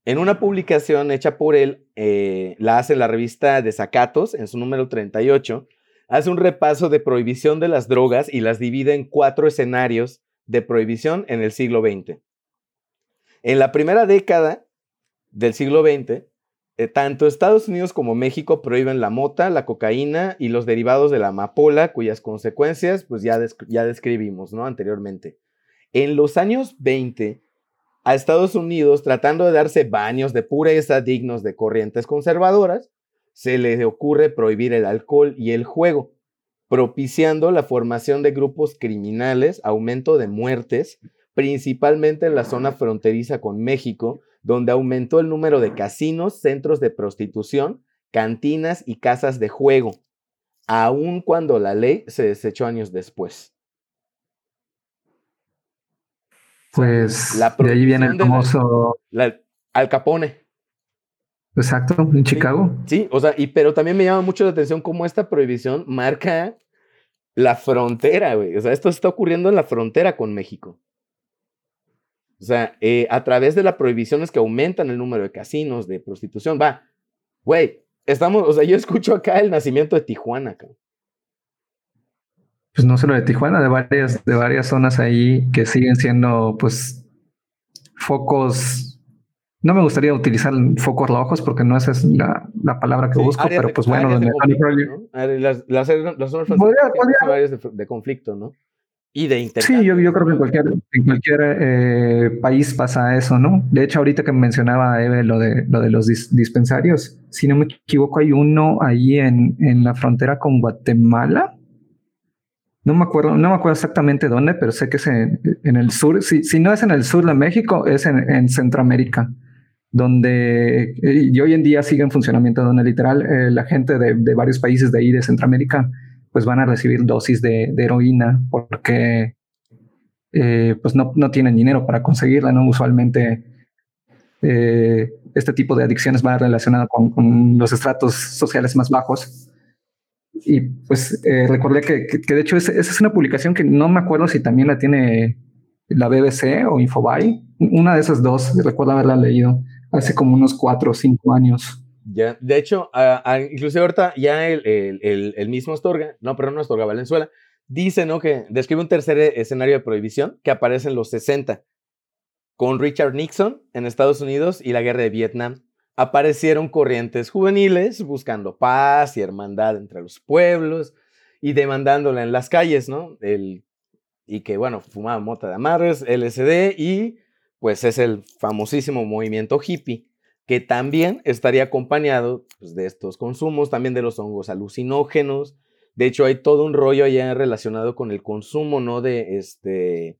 En una publicación hecha por él, eh, la hace la revista Desacatos, en su número 38, hace un repaso de prohibición de las drogas y las divide en cuatro escenarios de prohibición en el siglo XX. En la primera década del siglo XX, eh, tanto Estados Unidos como México prohíben la mota, la cocaína y los derivados de la amapola, cuyas consecuencias pues ya, ya describimos ¿no? anteriormente. En los años 20, a Estados Unidos, tratando de darse baños de pureza dignos de corrientes conservadoras, se le ocurre prohibir el alcohol y el juego, propiciando la formación de grupos criminales, aumento de muertes, principalmente en la zona fronteriza con México, donde aumentó el número de casinos, centros de prostitución, cantinas y casas de juego, aun cuando la ley se desechó años después. Pues la de ahí viene el famoso... Al Capone. Exacto, en Chicago. Sí, o sea, y pero también me llama mucho la atención cómo esta prohibición marca la frontera, güey. O sea, esto está ocurriendo en la frontera con México. O sea, eh, a través de las prohibiciones que aumentan el número de casinos, de prostitución, va, güey, estamos, o sea, yo escucho acá el nacimiento de Tijuana, cabrón. Pues no solo de Tijuana, de varias, de varias zonas ahí que siguen siendo, pues, focos no me gustaría utilizar focos rojos porque no esa es la, la palabra que busco, pero pues bueno, donde las, las, las, zonas son áreas de, de, conflicto, ¿no? Y de intercambio. Sí, yo, yo creo que en cualquier, en cualquier eh, país pasa eso, ¿no? De hecho, ahorita que mencionaba Eve lo de, lo de los dispensarios, si no me equivoco, hay uno ahí en, en la frontera con Guatemala. No me acuerdo, no me acuerdo exactamente dónde, pero sé que es en, en el sur. Si, si, no es en el sur de México, es en, en Centroamérica donde eh, y hoy en día sigue en funcionamiento, donde literal eh, la gente de, varios países de ahí, de Centroamérica, pues van a recibir dosis de, heroína porque eh, pues no, no, tienen dinero para conseguirla, ¿no? Usualmente este tipo de adicciones va relacionado con, con, los estratos sociales más bajos. Y pues recordé que, que, de hecho esa es una publicación que no me acuerdo si también la tiene la BBC o Infobae, una de esas dos, recuerdo haberla leído hace como unos cuatro o cinco años. Ya, de hecho, inclusive ahorita ya el, mismo Astorga, no, pero no Astorga, Valenzuela, dice, ¿no? Que describe un tercer escenario de prohibición que aparece en los 60, con Richard Nixon en Estados Unidos y la guerra de Vietnam. Aparecieron corrientes juveniles buscando paz y hermandad entre los pueblos y demandándola en las calles, ¿no? El, y que, bueno, fumaba mota de amarres, LSD y pues es el famosísimo movimiento hippie que también estaría acompañado pues, de estos consumos, también de los hongos alucinógenos. De hecho, hay todo un rollo allá relacionado con el consumo, ¿no? De este,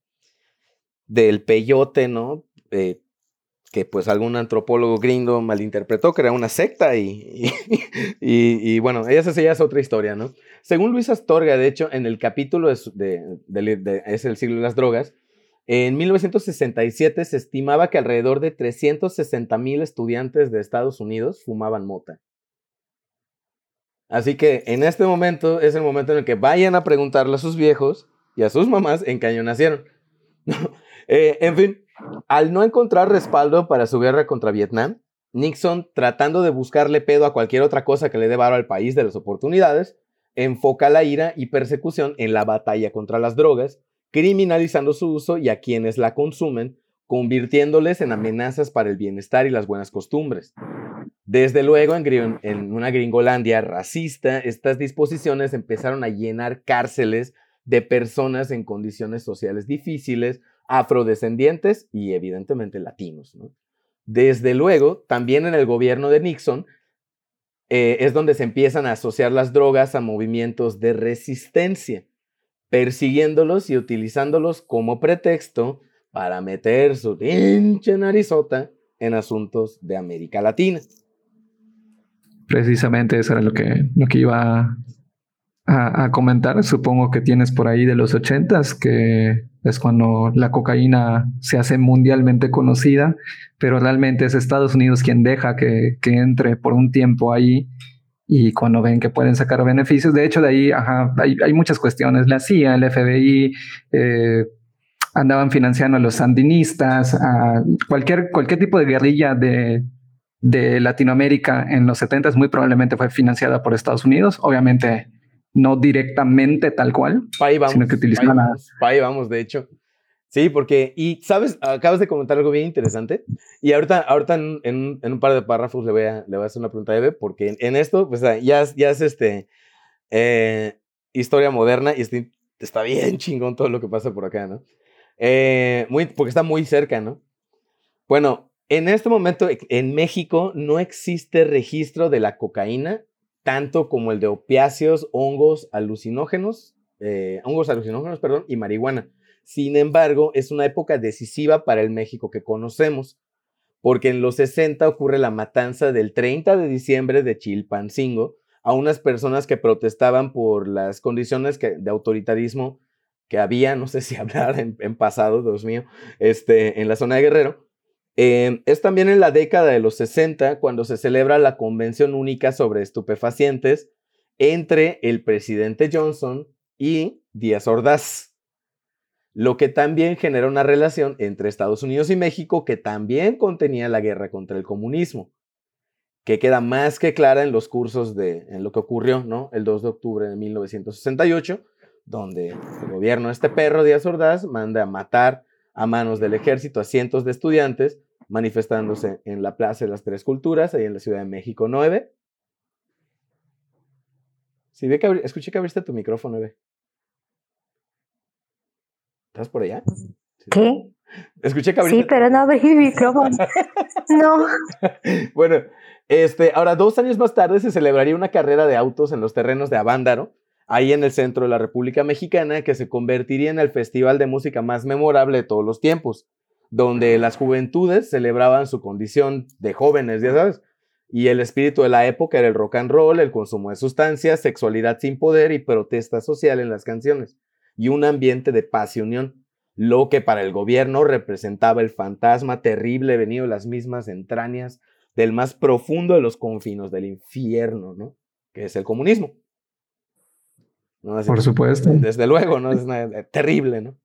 del peyote, ¿no? Que pues algún antropólogo gringo malinterpretó que una secta y, y, bueno, esa, ya es otra historia, ¿no? Según Luis Astorga, de hecho, en el capítulo de, Es el siglo de las drogas, en 1967 se estimaba que alrededor de 360 mil estudiantes de Estados Unidos fumaban mota. Así que en este momento es el momento en el que vayan a preguntarle a sus viejos y a sus mamás en qué año nacieron. Eh, en fin, al no encontrar respaldo para su guerra contra Vietnam, Nixon, tratando de buscarle pedo a cualquier otra cosa que le dé al país de las oportunidades, enfoca la ira y persecución en la batalla contra las drogas criminalizando su uso y a quienes la consumen, convirtiéndoles en amenazas para el bienestar y las buenas costumbres. Desde luego, en, en, una gringolandia racista, estas disposiciones empezaron a llenar cárceles de personas en condiciones sociales difíciles, afrodescendientes y evidentemente latinos. Desde luego, también en el gobierno de Nixon eh, es donde se empiezan a asociar las drogas a movimientos de resistencia persiguiéndolos y utilizándolos como pretexto para meter su pinche narizota en asuntos de América Latina. Precisamente eso era lo que, lo que iba a, comentar. Supongo que tienes por ahí de los ochentas, que es cuando la cocaína se hace mundialmente conocida, pero realmente es Estados Unidos quien deja que, que entre por un tiempo ahí y cuando ven que pueden sacar beneficios. De hecho, de ahí hay, muchas cuestiones. La CIA, el FBI, eh, andaban financiando a los sandinistas, a cualquier, cualquier tipo de guerrilla de, de Latinoamérica en los 70 muy probablemente fue financiada por Estados Unidos. Obviamente no directamente tal cual, sino que utilizaban ahí vamos, de hecho. Sí, porque, y sabes, acabas de comentar algo bien interesante. Y ahorita, ahorita en, en, un par de párrafos le voy a, le voy a hacer una pregunta a Eve, porque en, esto, pues ya, ya es este, eh, historia moderna y está bien chingón todo lo que pasa por acá, ¿no? Eh, muy, porque está muy cerca, ¿no? Bueno, en este momento en México no existe registro de la cocaína, tanto como el de opiáceos, hongos alucinógenos, eh, hongos alucinógenos, perdón, y marihuana. Sin embargo, es una época decisiva para el México que conocemos, porque en los 60 ocurre la matanza del 30 de diciembre de Chilpancingo a unas personas que protestaban por las condiciones de autoritarismo que había, no sé si hablar en, pasado, Dios mío, este, en la zona de Guerrero. Em, es también en la década de los 60 cuando se celebra la Convención Única sobre Estupefacientes entre el presidente Johnson y Díaz Ordaz lo que también genera una relación entre Estados Unidos y México que también contenía la guerra contra el comunismo, que queda más que clara en los cursos de en lo que ocurrió, ¿no? El 2 de octubre de 1968, donde el gobierno de este perro Díaz Ordaz manda a matar a manos del ejército a cientos de estudiantes manifestándose en la Plaza de las Tres Culturas, ahí en la Ciudad de México 9. Sí, ve que escuché que abriste tu micrófono, 9. ¿Estás por allá? ¿Qué? Escuché que Sí, pero no abrí mi micrófono. no. bueno, este, ahora dos años más tarde se celebraría una carrera de autos en los terrenos de Avándaro, ahí en el centro de la República Mexicana, que se convertiría en el festival de música más memorable de todos los tiempos, donde las juventudes celebraban su condición de jóvenes, ya sabes, y el espíritu de la época era el rock and roll, el consumo de sustancias, sexualidad sin poder y protesta social en las canciones y un ambiente de paz y unión, lo que para el gobierno representaba el fantasma terrible venido de las mismas entrañas del más profundo de los confinos del infierno, ¿no? Que es el comunismo. Por supuesto. Desde luego, ¿no? Es terrible, ¿no?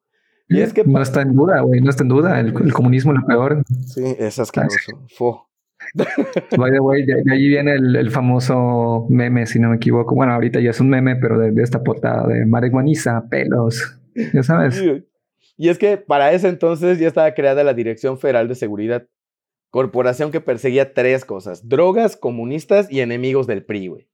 Y es que... No está en duda, güey, no está en duda. El, comunismo es lo peor. Sí, es asqueroso. Fo. By the way, de, ahí viene el, famoso meme, si no me equivoco. Bueno, ahorita ya es un meme, pero de, esta portada de marihuaniza, pelos, ya sabes. Y es que para ese entonces ya estaba creada la Dirección Federal de Seguridad, corporación que perseguía tres cosas: drogas, comunistas y enemigos del PRI, güey.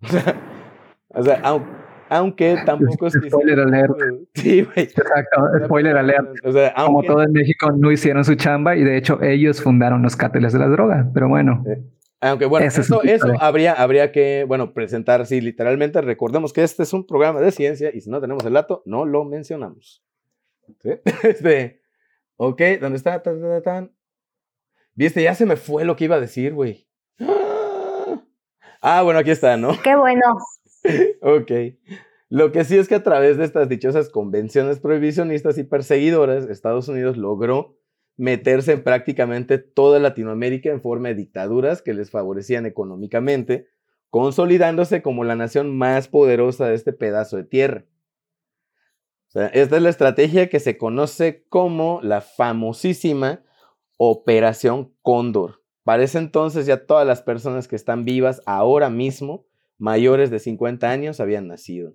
o sea, aunque tampoco es Spoiler alert. Sí, güey. Exacto, spoiler alert. O sea, Como todo en México no hicieron su chamba y de hecho ellos fundaron los cáteles de la droga, pero bueno. Eh, aunque bueno, eso, eso habría, habría que, bueno, presentar, sí, literalmente, recordemos que este es un programa de ciencia y si no tenemos el dato, no lo mencionamos. ¿Sí? Este, ok, ¿dónde está? Viste, ya se me fue lo que iba a decir, güey. Ah, bueno, aquí está, ¿no? Qué bueno. Ok. Lo que sí es que a través de estas dichosas convenciones prohibicionistas y perseguidoras, Estados Unidos logró meterse en prácticamente toda Latinoamérica en forma de dictaduras que les favorecían económicamente, consolidándose como la nación más poderosa de este pedazo de tierra. esta es la estrategia que se conoce como la famosísima Operación Cóndor. Para ese entonces ya todas las personas que están vivas ahora mismo mayores de 50 años habían nacido.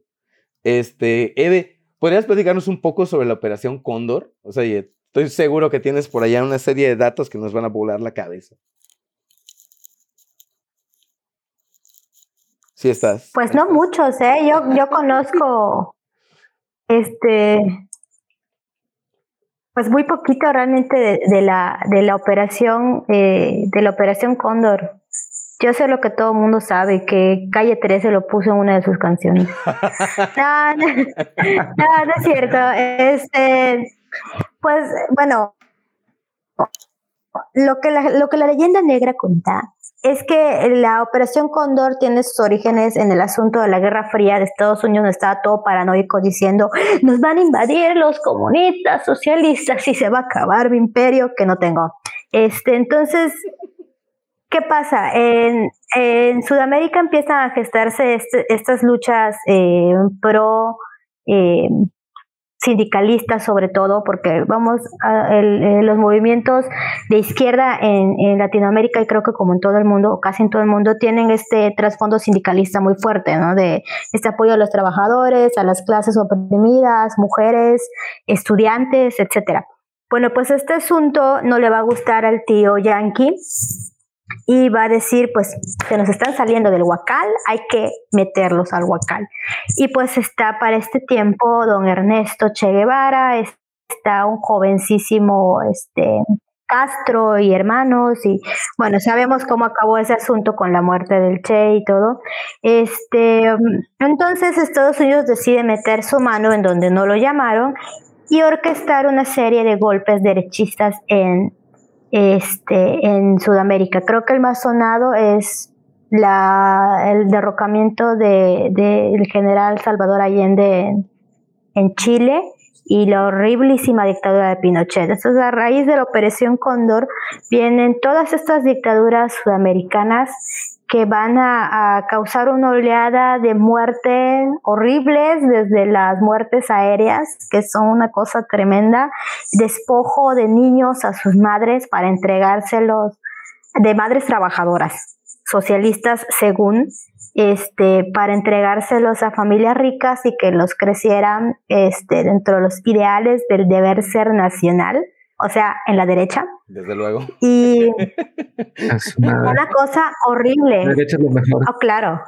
Este, Ede, ¿podrías platicarnos un poco sobre la operación Cóndor? O sea, estoy seguro que tienes por allá una serie de datos que nos van a volar la cabeza. Sí estás. Pues no muchos, ¿eh? Yo, yo conozco, este, pues muy poquito realmente de, la, de la operación, eh, de la operación Cóndor. Yo sé lo que todo el mundo sabe, que Calle 13 lo puso en una de sus canciones. no, no, no, es cierto. Este, pues bueno, lo que, la, lo que la leyenda negra cuenta es que la Operación Cóndor tiene sus orígenes en el asunto de la Guerra Fría de Estados Unidos, donde estaba todo paranoico diciendo, nos van a invadir los comunistas, socialistas y se va a acabar mi imperio que no tengo. Este, entonces, ¿Qué pasa? En, Sudamérica empiezan a gestarse este, estas luchas eh, pro eh, sindicalistas sobre todo, porque vamos, a, eh, los movimientos de izquierda en, Latinoamérica y creo que como en todo el mundo, o casi en todo el mundo, tienen este trasfondo sindicalista muy fuerte, ¿no? De este apoyo a los trabajadores, a las clases oprimidas, mujeres, estudiantes, etcétera. Bueno, pues este asunto no le va a gustar al tío Yankee, y va a decir, pues, que nos están saliendo del huacal, hay que meterlos al huacal. Y pues está para este tiempo don Ernesto Che Guevara, está un jovencísimo este, Castro y hermanos, y bueno, sabemos cómo acabó ese asunto con la muerte del Che y todo. Este, entonces Estados Unidos decide meter su mano en donde no lo llamaron y orquestar una serie de golpes derechistas en este, en Sudamérica. Creo que el más sonado es la, el derrocamiento del de, general Salvador Allende en, Chile y la horriblísima dictadura de Pinochet. Entonces, a raíz de la Operación Cóndor vienen todas estas dictaduras sudamericanas que van a, causar una oleada de muertes horribles, desde las muertes aéreas, que son una cosa tremenda, despojo de niños a sus madres para entregárselos, de madres trabajadoras, socialistas según, este, para entregárselos a familias ricas y que los crecieran este, dentro de los ideales del deber ser nacional o sea, en la derecha. Desde luego. Y una cosa horrible. La derecha es lo mejor. Oh, claro.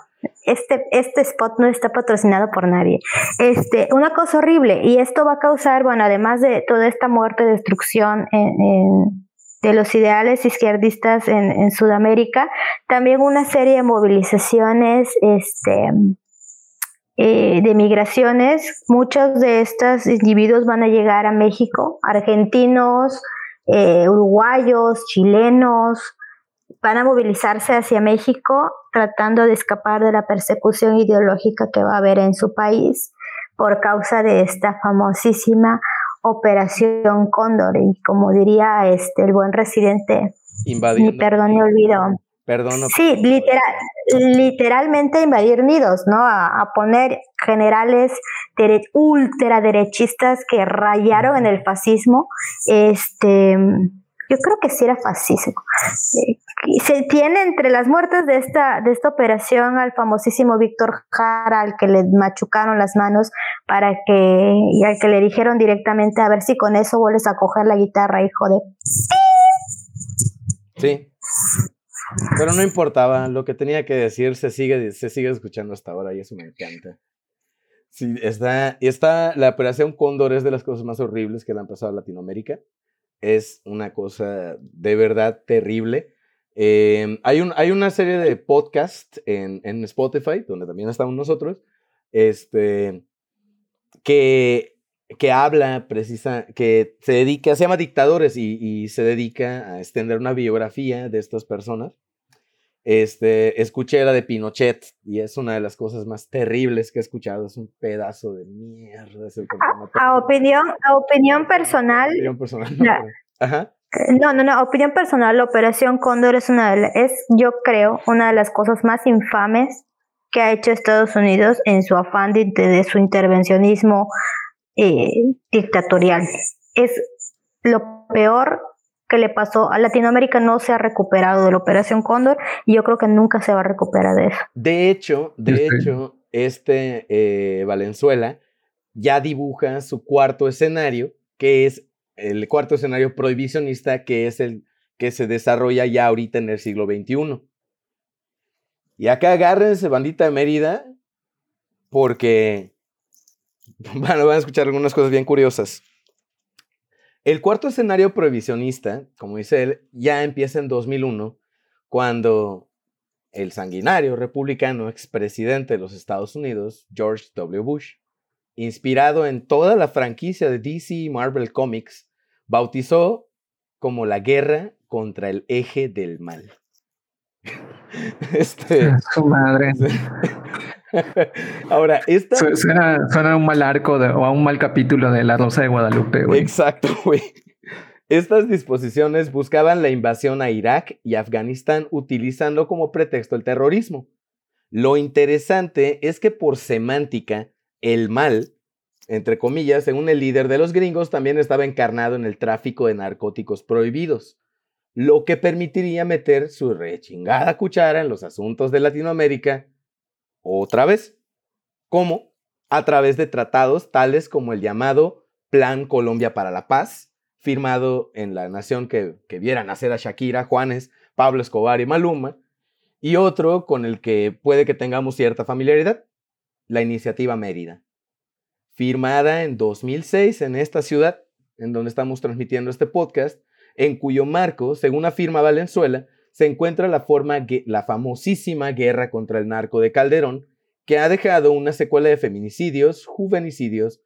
Este, este spot no está patrocinado por nadie. Este, una cosa horrible. Y esto va a causar, bueno, además de toda esta muerte, destrucción de los ideales izquierdistas en, en Sudamérica, también una serie de movilizaciones este, eh, de migraciones, muchos de estos individuos van a llegar a México, argentinos, eh, uruguayos, chilenos, van a movilizarse hacia México tratando de escapar de la persecución ideológica que va a haber en su país por causa de esta famosísima Operación Cóndor. Y como diría este el buen residente, mi perdón y olvido, Perdón. Sí, literal, literalmente invadir nidos, ¿no? A, poner generales ultraderechistas que rayaron en el fascismo, este, yo creo que sí era fascismo. Eh, se tiene entre las muertes de esta, de esta operación al famosísimo Víctor Jara, al que le machucaron las manos para que, y al que le dijeron directamente a ver si con eso vuelves a coger la guitarra, hijo de... Sí. Pero no importaba, lo que tenía que decir se sigue, se sigue escuchando hasta ahora y eso me encanta. Sí, está, está, la Operación Cóndor es de las cosas más horribles que le han pasado a Latinoamérica. Es una cosa de verdad terrible. Em, hay, un, hay una serie de podcasts en, en Spotify, donde también estamos nosotros, este, que, que habla precisa, que se dedica, se llama Dictadores y, y se dedica a extender una biografía de estas personas este, escuché la de Pinochet y es una de las cosas más terribles que he escuchado. Es un pedazo de mierda. a, opinión, a opinión personal. Opinión personal. No, no, no, opinión personal, la Operación Cóndor es una de es, yo creo, una de las cosas más infames que ha hecho Estados Unidos en su afán de, de su intervencionismo eh, dictatorial. Es lo peor que le pasó a Latinoamérica no se ha recuperado de la Operación Cóndor y yo creo que nunca se va a recuperar de eso. De hecho, de hecho, este eh, Valenzuela ya dibuja su cuarto escenario, que es el cuarto escenario prohibicionista, que es el que se desarrolla ya ahorita en el siglo XXI. Y acá agárrense, bandita de Mérida, porque bueno, van a escuchar algunas cosas bien curiosas. El cuarto escenario prohibicionista, como dice él, ya empieza en 2001, cuando el sanguinario republicano expresidente de los Estados Unidos, George W. Bush, inspirado en toda la franquicia de DC y Marvel Comics, bautizó como la guerra contra el eje del mal. Este, Su madre. Ahora, esta. Suena, a un mal arco o a un mal capítulo de La Rosa de Guadalupe, güey. Exacto, güey. Estas disposiciones buscaban la invasión a Irak y Afganistán utilizando como pretexto el terrorismo. Lo interesante es que por semántica, el mal, entre comillas, según el líder de los gringos, también estaba encarnado en el tráfico de narcóticos prohibidos, lo que permitiría meter su rechingada cuchara en los asuntos de Latinoamérica otra vez. ¿Cómo? A través de tratados tales como el llamado Plan Colombia para la Paz, firmado en la nación que, que viera nacer a Shakira, Juanes, Pablo Escobar y Maluma, y otro con el que puede que tengamos cierta familiaridad, la iniciativa Mérida, firmada en 2006 en esta ciudad, en donde estamos transmitiendo este podcast, en cuyo marco, según afirma Valenzuela, se encuentra la, forma, la famosísima guerra contra el narco de Calderón, que ha dejado una secuela de feminicidios, juvenicidios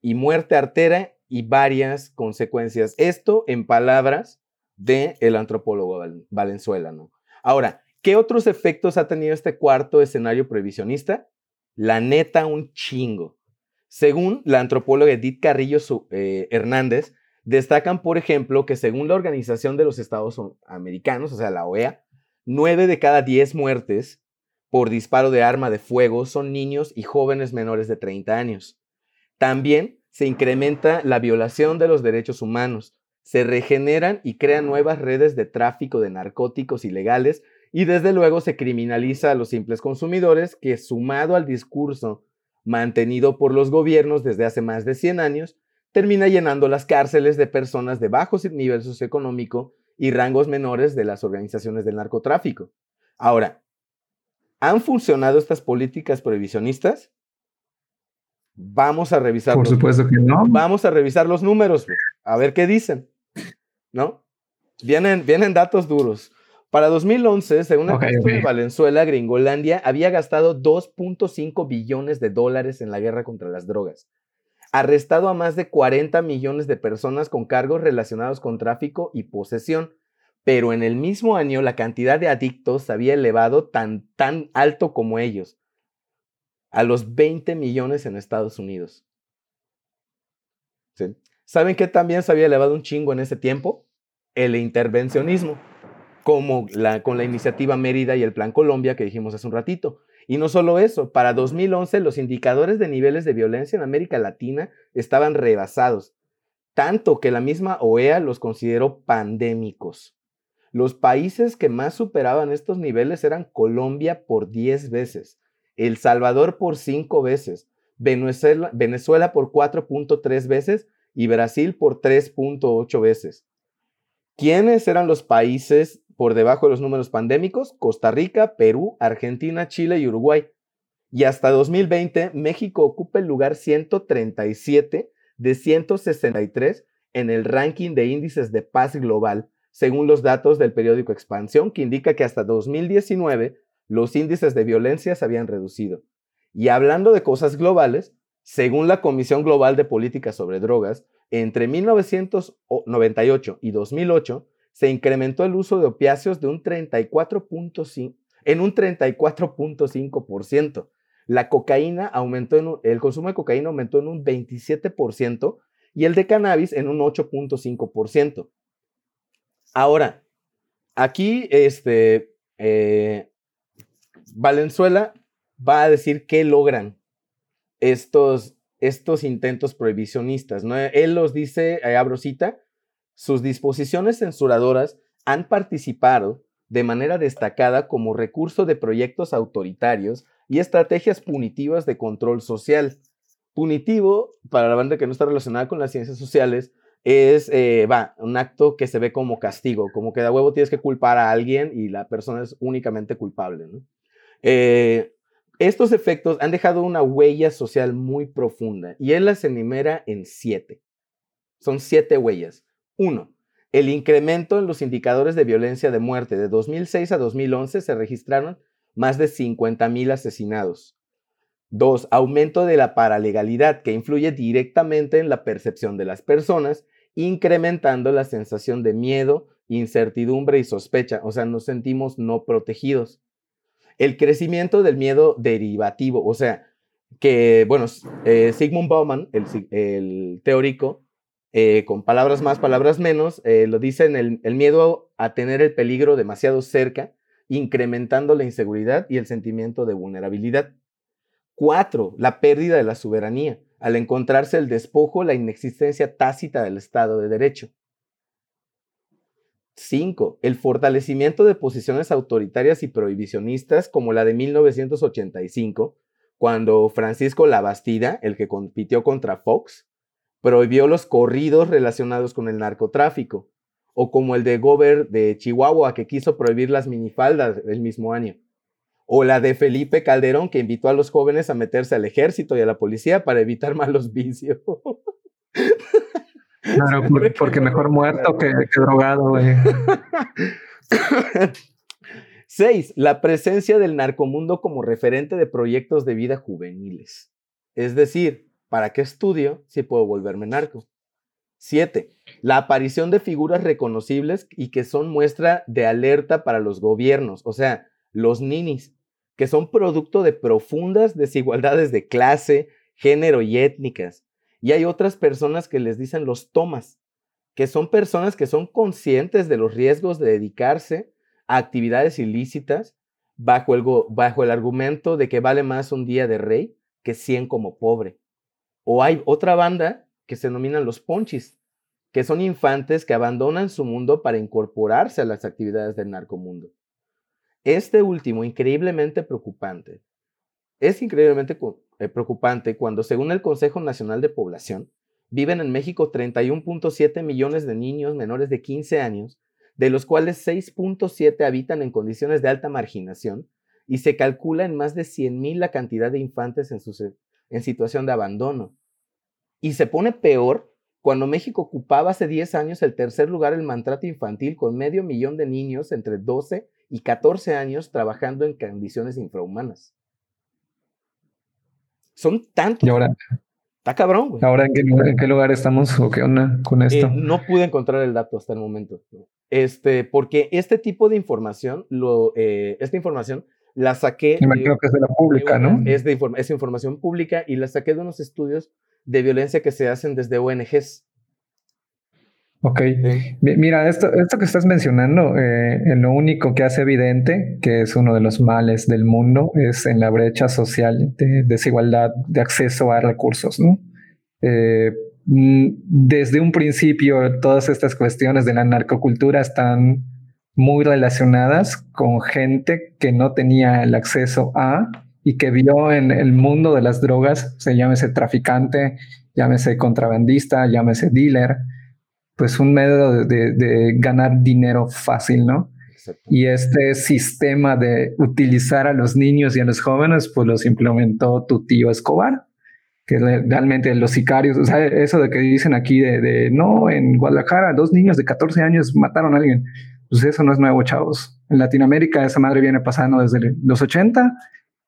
y muerte artera y varias consecuencias. Esto en palabras del el antropólogo Valenzuela. ¿no? Ahora, ¿qué otros efectos ha tenido este cuarto escenario previsionista? La neta, un chingo. Según la antropóloga Edith Carrillo eh, Hernández, Destacan, por ejemplo, que según la Organización de los Estados Americanos, o sea, la OEA, 9 de cada 10 muertes por disparo de arma de fuego son niños y jóvenes menores de 30 años. También se incrementa la violación de los derechos humanos, se regeneran y crean nuevas redes de tráfico de narcóticos ilegales y desde luego se criminaliza a los simples consumidores que sumado al discurso mantenido por los gobiernos desde hace más de 100 años, termina llenando las cárceles de personas de bajo nivel socioeconómico y rangos menores de las organizaciones del narcotráfico. Ahora, ¿han funcionado estas políticas prohibicionistas? Vamos a revisar. Por supuesto que no. Vamos a revisar los números, a ver qué dicen. ¿No? Vienen, vienen datos duros. Para 2011, según el de Valenzuela, Gringolandia había gastado 2.5 billones de dólares en la guerra contra las drogas arrestado a más de 40 millones de personas con cargos relacionados con tráfico y posesión, pero en el mismo año la cantidad de adictos había elevado tan, tan alto como ellos, a los 20 millones en Estados Unidos. ¿Saben qué también se había elevado un chingo en ese tiempo? El intervencionismo, como la, con la iniciativa Mérida y el Plan Colombia que dijimos hace un ratito. Y no solo eso, para 2011 los indicadores de niveles de violencia en América Latina estaban rebasados, tanto que la misma OEA los consideró pandémicos. Los países que más superaban estos niveles eran Colombia por 10 veces, El Salvador por 5 veces, Venezuela, Venezuela por 4.3 veces y Brasil por 3.8 veces. ¿Quiénes eran los países por debajo de los números pandémicos? Costa Rica, Perú, Argentina, Chile y Uruguay. Y hasta 2020, México ocupa el lugar 137 de 163 en el ranking de índices de paz global, según los datos del periódico Expansión, que indica que hasta 2019 los índices de violencia se habían reducido. Y hablando de cosas globales, según la Comisión Global de Políticas sobre Drogas, entre 1998 y 2008 se incrementó el uso de opiáceos de un 34.5 en un 34.5%. La cocaína aumentó en el consumo de cocaína aumentó en un 27% y el de cannabis en un 8.5%. Ahora, aquí este eh, Valenzuela va a decir qué logran estos, estos intentos prohibicionistas. ¿no? Él los dice, eh, abro cita, sus disposiciones censuradoras han participado de manera destacada como recurso de proyectos autoritarios y estrategias punitivas de control social. Punitivo, para la banda que no está relacionada con las ciencias sociales, es, eh, un acto que se ve como castigo, como que de huevo tienes que culpar a alguien y la persona es únicamente culpable. Eh, estos efectos han dejado una huella social muy profunda y él las enumera en siete. Son siete huellas. Uno, el incremento en los indicadores de violencia de muerte. De 2006 a 2011 se registraron más de 50.000 asesinados. Dos, aumento de la paralegalidad que influye directamente en la percepción de las personas, incrementando la sensación de miedo, incertidumbre y sospecha. O sea, nos sentimos no protegidos el crecimiento del miedo derivativo, o sea, que, bueno, eh, Sigmund Bauman, el, teórico, eh, con palabras más, palabras menos, eh, lo dice en el, el miedo a tener el peligro demasiado cerca, incrementando la inseguridad y el sentimiento de vulnerabilidad. Cuatro, la pérdida de la soberanía, al encontrarse el despojo, la inexistencia tácita del Estado de Derecho. 5. El fortalecimiento de posiciones autoritarias y prohibicionistas como la de 1985, cuando Francisco Labastida, el que compitió contra Fox, prohibió los corridos relacionados con el narcotráfico, o como el de Gober de Chihuahua, que quiso prohibir las minifaldas el mismo año, o la de Felipe Calderón, que invitó a los jóvenes a meterse al ejército y a la policía para evitar malos vicios. Claro, porque, mejor muerto que, drogado, Seis, la presencia del narcomundo como referente de proyectos de vida juveniles. Es decir, ¿para qué estudio si puedo volverme narco? Siete, la aparición de figuras reconocibles y que son muestra de alerta para los gobiernos, o sea, los ninis, que son producto de profundas desigualdades de clase, género y étnicas, y hay otras personas que les dicen los tomas, que son personas que son conscientes de los riesgos de dedicarse a actividades ilícitas bajo el, bajo el argumento de que vale más un día de rey que 100 como pobre. O hay otra banda que se denominan los ponchis, que son infantes que abandonan su mundo para incorporarse a las actividades del narcomundo. Este último, increíblemente preocupante, es increíblemente eh, preocupante cuando, según el Consejo Nacional de Población, viven en México 31.7 millones de niños menores de 15 años, de los cuales 6.7 habitan en condiciones de alta marginación y se calcula en más de 100.000 la cantidad de infantes en, en situación de abandono. Y se pone peor cuando México ocupaba hace 10 años el tercer lugar en el maltrato infantil con medio millón de niños entre 12 y 14 años trabajando en condiciones infrahumanas. Son tantos. ¿Y ahora? Está cabrón, güey. ¿Ahora en qué, lugar estamos o qué onda con esto? Eh, no pude encontrar el dato hasta el momento. Este, porque este tipo de información, lo, eh, esta información la saqué. Me imagino que es de la pública, ¿no? Es, de es información pública y la saqué de unos estudios de violencia que se hacen desde ONGs. Ok, mira, esto, esto que estás mencionando, eh, lo único que hace evidente que es uno de los males del mundo es en la brecha social de desigualdad de acceso a recursos, ¿no? Eh, mm, desde un principio, todas estas cuestiones de la narcocultura están muy relacionadas con gente que no tenía el acceso a y que vio en el mundo de las drogas, se llámese traficante, llámese contrabandista, llámese dealer, pues un medio de, ganar dinero fácil, ¿no? Y este sistema de utilizar a los niños y a los jóvenes, pues los implementó tu tío Escobar, que realmente los sicarios, o sea, eso de que dicen aquí de, de, no, en Guadalajara dos niños de 14 años mataron a alguien, pues eso no es nuevo, chavos. En Latinoamérica esa madre viene pasando desde los 80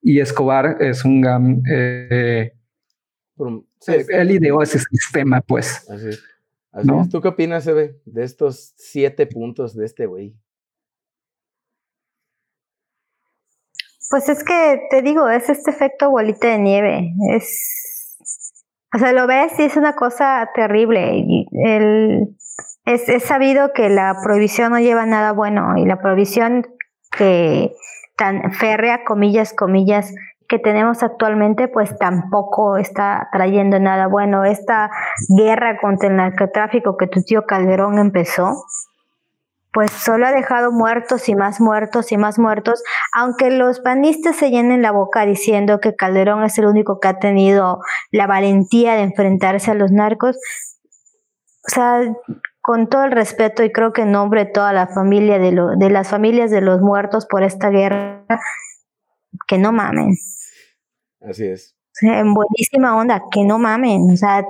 y Escobar es un GAM. Eh, él ideó ese sistema, pues. Así ¿Tú qué opinas, Eve, de estos siete puntos de este güey? Pues es que te digo, es este efecto bolita de nieve. Es. O sea, lo ves y es una cosa terrible. El, es, es sabido que la prohibición no lleva nada bueno y la prohibición que tan férrea, comillas, comillas, que tenemos actualmente, pues tampoco está trayendo nada bueno. Esta guerra contra el narcotráfico que tu tío Calderón empezó, pues solo ha dejado muertos y más muertos y más muertos, aunque los panistas se llenen la boca diciendo que Calderón es el único que ha tenido la valentía de enfrentarse a los narcos. O sea, con todo el respeto y creo que en nombre de toda la familia de, lo, de las familias de los muertos por esta guerra, que no mamen. Así es. En buenísima onda, que no mamen. O sea,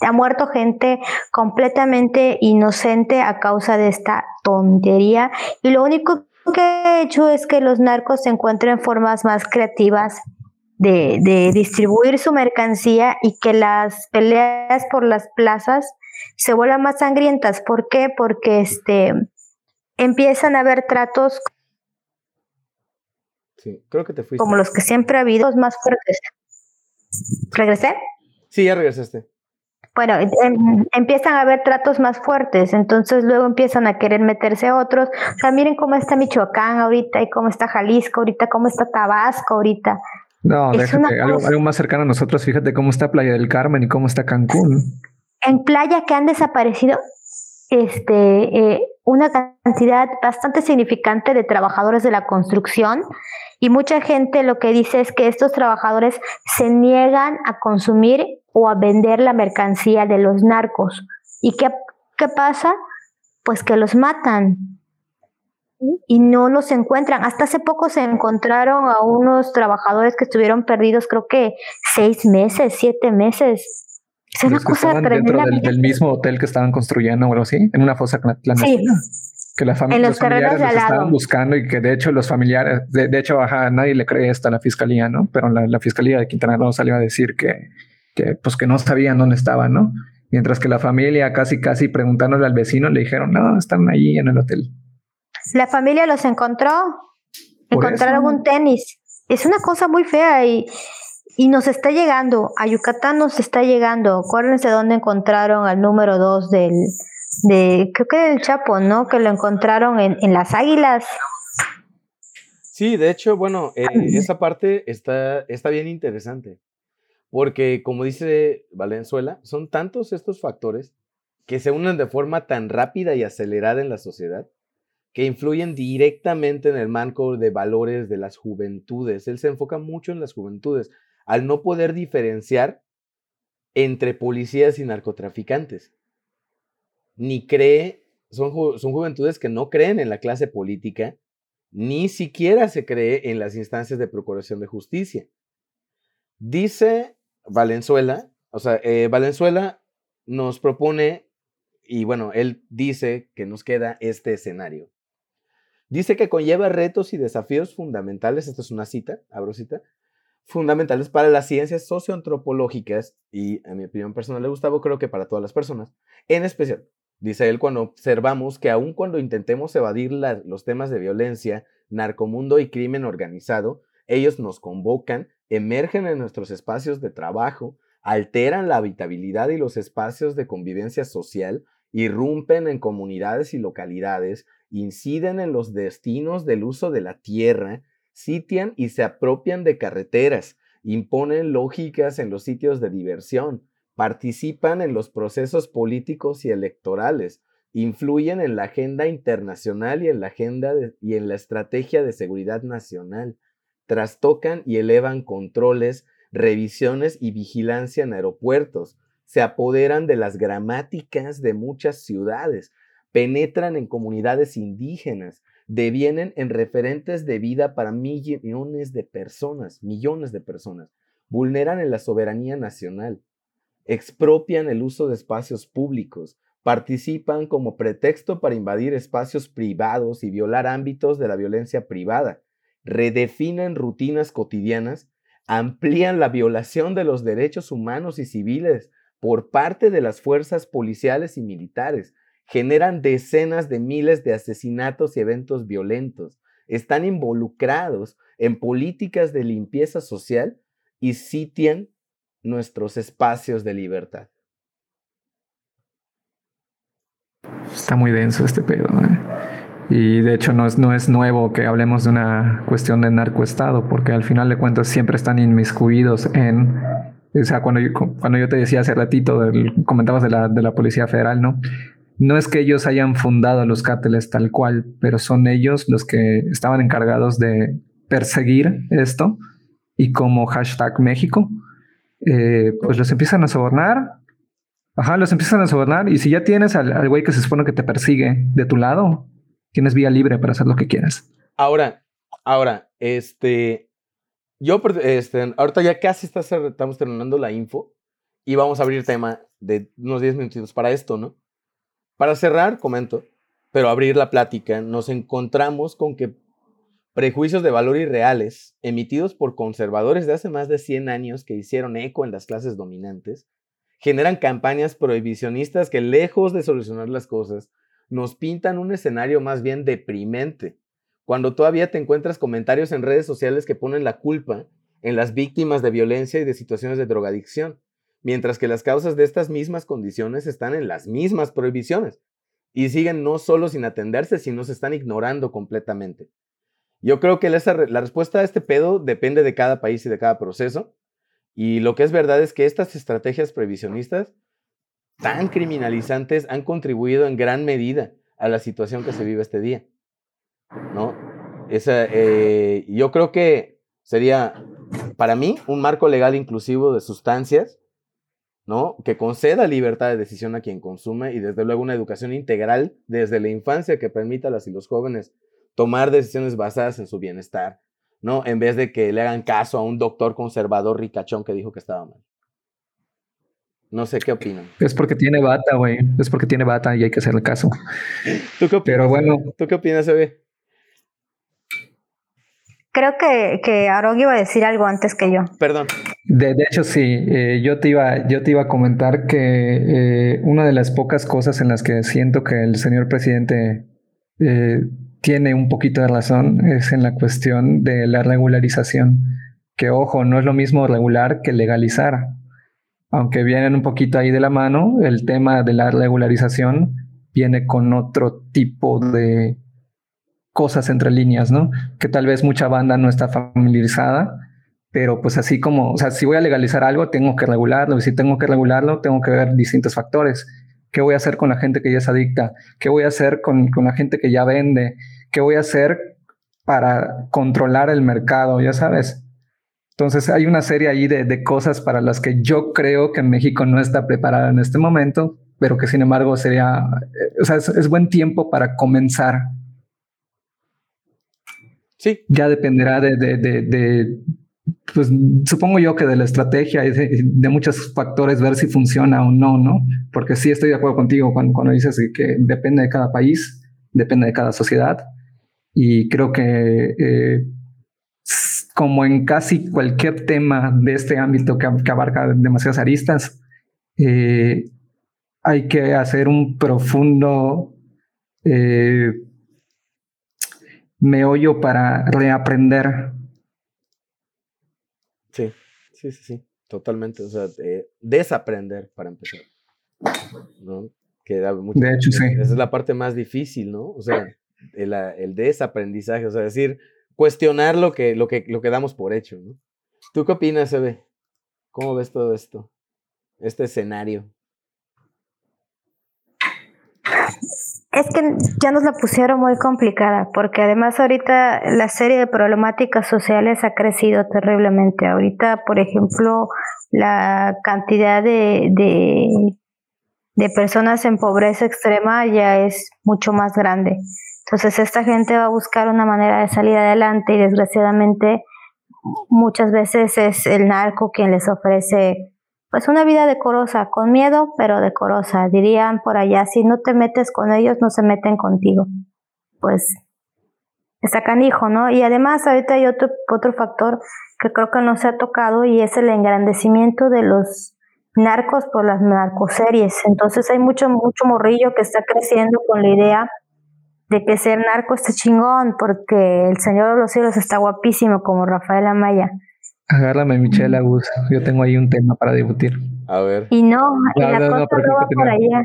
ha muerto gente completamente inocente a causa de esta tontería. Y lo único que ha hecho es que los narcos se encuentren formas más creativas de, de distribuir su mercancía y que las peleas por las plazas se vuelvan más sangrientas. ¿Por qué? Porque este, empiezan a haber tratos Sí, creo que te fuiste. Como los que siempre ha habido, más fuertes. ¿Regresé? Sí, ya regresaste. Bueno, em, empiezan a haber tratos más fuertes, entonces luego empiezan a querer meterse otros. O sea, miren cómo está Michoacán ahorita y cómo está Jalisco ahorita, cómo está Tabasco ahorita. No, déjate, algo, algo, más cercano a nosotros, fíjate cómo está Playa del Carmen y cómo está Cancún. En playa que han desaparecido, este, eh, una cantidad bastante significante de trabajadores de la construcción y mucha gente lo que dice es que estos trabajadores se niegan a consumir o a vender la mercancía de los narcos. ¿Y qué, qué pasa? Pues que los matan y no los encuentran. Hasta hace poco se encontraron a unos trabajadores que estuvieron perdidos, creo que seis meses, siete meses. Es una cosa dentro del, mismo hotel que estaban construyendo o algo así, en una fosa clandestina. Que la familia, los, familiares los estaban buscando y que de hecho los familiares, de, hecho, ajá, nadie le cree esto a la fiscalía, ¿no? Pero la, fiscalía de Quintana Roo salió a decir que, que, pues que no sabían dónde estaban, ¿no? Mientras que la familia casi, casi preguntándole al vecino le dijeron, no, están ahí en el hotel. La familia los encontró, encontraron un tenis. Es una cosa muy fea y, y nos está llegando, a Yucatán nos está llegando. Acuérdense dónde encontraron al número dos del, de, creo que del Chapo, ¿no? Que lo encontraron en, en las águilas. Sí, de hecho, bueno, eh, esa parte está, está bien interesante. Porque, como dice Valenzuela, son tantos estos factores que se unen de forma tan rápida y acelerada en la sociedad que influyen directamente en el marco de valores de las juventudes. Él se enfoca mucho en las juventudes al no poder diferenciar entre policías y narcotraficantes. Ni cree, son, son juventudes que no creen en la clase política, ni siquiera se cree en las instancias de procuración de justicia. Dice Valenzuela, o sea, eh, Valenzuela nos propone, y bueno, él dice que nos queda este escenario. Dice que conlleva retos y desafíos fundamentales, esta es una cita, abro cita, fundamentales para las ciencias socioantropológicas y, en mi opinión personal de Gustavo, creo que para todas las personas. En especial, dice él, cuando observamos que aun cuando intentemos evadir los temas de violencia, narcomundo y crimen organizado, ellos nos convocan, emergen en nuestros espacios de trabajo, alteran la habitabilidad y los espacios de convivencia social irrumpen en comunidades y localidades, inciden en los destinos del uso de la tierra, sitian y se apropian de carreteras, imponen lógicas en los sitios de diversión, participan en los procesos políticos y electorales, influyen en la agenda internacional y en la agenda y en la estrategia de seguridad nacional, trastocan y elevan controles, revisiones y vigilancia en aeropuertos, se apoderan de las gramáticas de muchas ciudades, penetran en comunidades indígenas, devienen en referentes de vida para millones de personas, millones de personas, vulneran en la soberanía nacional, expropian el uso de espacios públicos, participan como pretexto para invadir espacios privados y violar ámbitos de la violencia privada, redefinen rutinas cotidianas, amplían la violación de los derechos humanos y civiles por parte de las fuerzas policiales y militares, generan decenas de miles de asesinatos y eventos violentos, están involucrados en políticas de limpieza social y sitian nuestros espacios de libertad. Está muy denso este pedo. ¿eh? Y de hecho no es, no es nuevo que hablemos de una cuestión de narcoestado, porque al final de cuentas siempre están inmiscuidos en... O sea, cuando yo, cuando yo te decía hace ratito, comentabas de la, de la Policía Federal, ¿no? No es que ellos hayan fundado los cárteles tal cual, pero son ellos los que estaban encargados de perseguir esto y como hashtag México, eh, pues los empiezan a sobornar. Ajá, los empiezan a sobornar y si ya tienes al güey que se supone que te persigue de tu lado, tienes vía libre para hacer lo que quieras. Ahora, ahora, este, yo, este, ahorita ya casi estamos terminando la info y vamos a abrir tema de unos 10 minutos para esto, ¿no? Para cerrar, comento, pero abrir la plática, nos encontramos con que prejuicios de valor irreales, emitidos por conservadores de hace más de 100 años que hicieron eco en las clases dominantes, generan campañas prohibicionistas que lejos de solucionar las cosas, nos pintan un escenario más bien deprimente, cuando todavía te encuentras comentarios en redes sociales que ponen la culpa en las víctimas de violencia y de situaciones de drogadicción mientras que las causas de estas mismas condiciones están en las mismas prohibiciones y siguen no solo sin atenderse, sino se están ignorando completamente. Yo creo que la, respuesta a este pedo depende de cada país y de cada proceso. Y lo que es verdad es que estas estrategias previsionistas tan criminalizantes han contribuido en gran medida a la situación que se vive este día. ¿No? Esa, eh, yo creo que sería, para mí, un marco legal inclusivo de sustancias ¿no? Que conceda libertad de decisión a quien consume y desde luego una educación integral desde la infancia que permita a las y los jóvenes tomar decisiones basadas en su bienestar, ¿no? En vez de que le hagan caso a un doctor conservador ricachón que dijo que estaba mal. No sé qué opinan. Es porque tiene bata, güey. Es porque tiene bata y hay que hacerle caso. ¿Tú qué opinas? Pero bueno. ¿Tú qué opinas? Creo que, que Arog iba a decir algo antes que yo. Perdón. De, hecho, sí, eh, yo, te iba, yo te iba a comentar que eh, una de las pocas cosas en las que siento que el señor presidente eh, tiene un poquito de razón es en la cuestión de la regularización. Que ojo, no es lo mismo regular que legalizar. Aunque vienen un poquito ahí de la mano, el tema de la regularización viene con otro tipo de cosas entre líneas, ¿no? Que tal vez mucha banda no está familiarizada pero pues así como, o sea, si voy a legalizar algo, tengo que regularlo, y si tengo que regularlo, tengo que ver distintos factores. ¿Qué voy a hacer con la gente que ya es adicta? ¿Qué voy a hacer con, con la gente que ya vende? ¿Qué voy a hacer para controlar el mercado? Ya sabes. Entonces hay una serie ahí de, de cosas para las que yo creo que México no está preparada en este momento, pero que sin embargo sería, o sea, es buen tiempo para comenzar. Sí. Ya dependerá de, de, de, pues supongo yo que de la estrategia y de, muchos factores ver si funciona o no, ¿no? Porque sí estoy de acuerdo contigo cuando, dices que depende de cada país, depende de cada sociedad y creo que eh, como en casi cualquier tema de este ámbito que, abarca demasiadas aristas, eh, hay que hacer un profundo eh, meollo para reaprender Sí, sí, sí, sí, totalmente. O sea, desaprender para empezar. ¿no? Que da mucho, de hecho, sí. Esa es la parte más difícil, ¿no? O sea, el, el desaprendizaje, o sea, decir, cuestionar lo que, lo que, lo que damos por hecho, ¿no? ¿Tú qué opinas, Ebe? ¿Cómo ves todo esto? Este escenario. Es que ya nos la pusieron muy complicada, porque además ahorita la serie de problemáticas sociales ha crecido terriblemente. Ahorita, por ejemplo, la cantidad de, de, personas en pobreza extrema ya es mucho más grande. Entonces esta gente va a buscar una manera de salir adelante y desgraciadamente muchas veces es el narco quien les ofrece pues una vida decorosa, con miedo, pero decorosa. Dirían por allá, si no te metes con ellos, no se meten contigo. Pues está canijo, ¿no? Y además ahorita hay otro, otro factor que creo que no se ha tocado y es el engrandecimiento de los narcos por las narcoseries. Entonces hay mucho, mucho morrillo que está creciendo con la idea de que ser narco está chingón porque el Señor de los Cielos está guapísimo como Rafael Amaya. Agárrame, Michelle Agus. Yo tengo ahí un tema para discutir. A ver. Y no, y la cosa no, va por allá.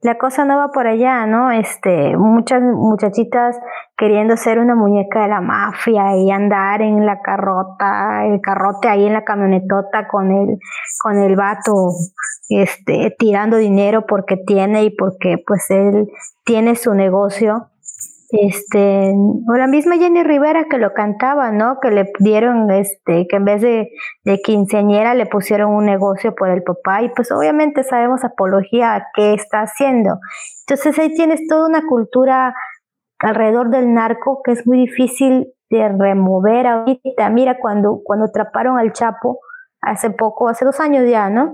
La cosa no va por allá, ¿no? Este, muchas muchachitas queriendo ser una muñeca de la mafia y andar en la carrota, el carrote ahí en la camionetota con el, con el vato, este, tirando dinero porque tiene y porque pues él tiene su negocio este, o la misma Jenny Rivera que lo cantaba, ¿no? Que le dieron, este, que en vez de, de quinceañera le pusieron un negocio por el papá y pues obviamente sabemos apología a qué está haciendo. Entonces ahí tienes toda una cultura alrededor del narco que es muy difícil de remover ahorita. Mira, cuando, cuando atraparon al Chapo hace poco, hace dos años ya, ¿no?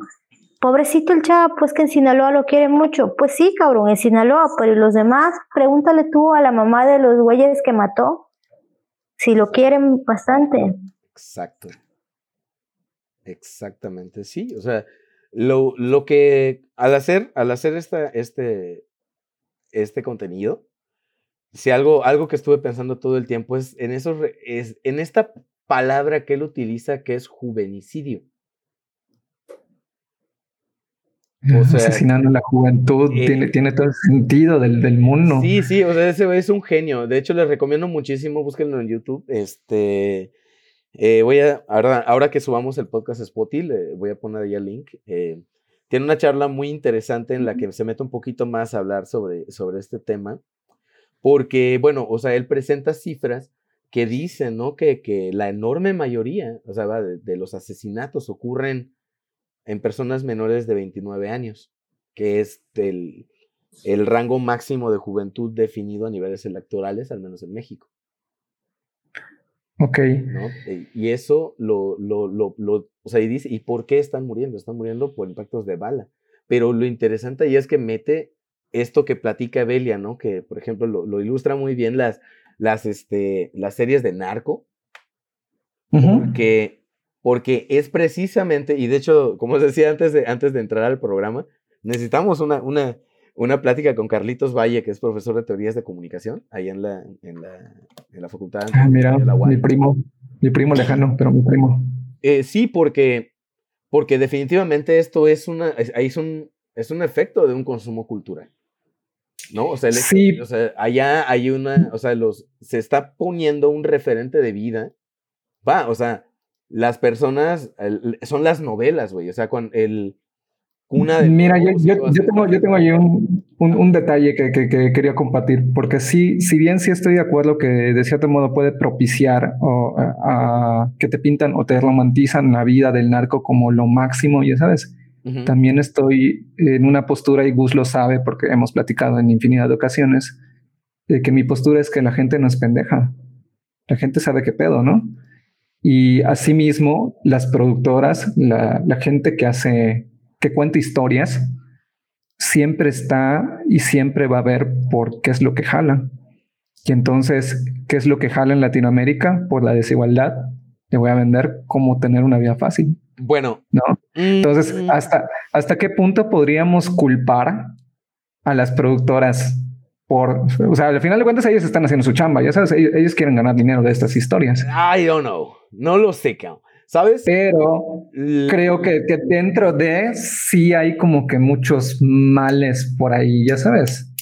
Pobrecito el chavo, pues que en Sinaloa lo quiere mucho. Pues sí, cabrón, en Sinaloa, pero los demás? Pregúntale tú a la mamá de los güeyes que mató si lo quieren bastante. Exacto. Exactamente, sí. O sea, lo, lo que al hacer, al hacer esta, este, este contenido, si algo, algo que estuve pensando todo el tiempo es en, esos, es en esta palabra que él utiliza que es juvenicidio. Asesinando la juventud, eh, tiene, tiene todo el sentido del, del, mundo. Sí, sí, o sea, ese es un genio. De hecho, les recomiendo muchísimo, búsquenlo en YouTube. Este, eh, voy a, ahora, ahora que subamos el podcast Spotify, voy a poner ahí el link. Eh, tiene una charla muy interesante en la que se mete un poquito más a hablar sobre, sobre este tema. Porque, bueno, o sea, él presenta cifras que dicen, ¿no? Que, que la enorme mayoría, o sea, de, de los asesinatos ocurren en personas menores de 29 años, que es el, el rango máximo de juventud definido a niveles electorales, al menos en México. Ok. ¿no? E, y eso lo, lo, lo, lo, o sea, y dice, ¿y por qué están muriendo? Están muriendo por impactos de bala. Pero lo interesante ahí es que mete esto que platica Belia, ¿no? Que, por ejemplo, lo, ilustra muy bien las, las, este, las series de narco, porque porque es precisamente, y de hecho, como os decía antes de, antes de entrar al programa, necesitamos una, una, una plática con Carlitos Valle, que es profesor de teorías de comunicación, ahí en la, en la, en la facultad. Ah, mira, mi primo, mi primo lejano, pero mi primo. Eh, sí, porque, porque definitivamente esto es una, es, un, es un efecto de un consumo cultural. ¿No? O sea, sí. o sea, allá hay una, o sea, los, se está poniendo un referente de vida. Va, o sea, las personas, son las novelas, güey. O sea, con el... Una de Mira, yo, yo, tengo, yo tengo ahí un, un, detalle que, que, quería compartir, porque sí, si bien sí estoy de acuerdo que de cierto modo puede propiciar o, a, que te pintan o te romantizan la vida del narco como lo máximo, ya sabes, también estoy en una postura, y Gus lo sabe porque hemos platicado en infinidad de ocasiones, que mi postura es que la gente no es pendeja. La gente sabe qué pedo, ¿no? Y asimismo, las productoras, la, gente que hace, que cuenta historias, siempre está y siempre va a ver por qué es lo que jala. Y entonces, ¿qué es lo que jala en Latinoamérica? Por la desigualdad. Le voy a vender cómo tener una vida fácil. Bueno. ¿No? Entonces, mm. ¿hasta, ¿hasta qué punto podríamos culpar a las productoras por, o sea, al final de cuentas ellos están haciendo su chamba, ya sabes, ellos, quieren ganar dinero de estas historias. I don't know, no lo sé, cabrón. ¿Sabes? Pero creo que, dentro de sí hay como que muchos males por ahí, ya sabes.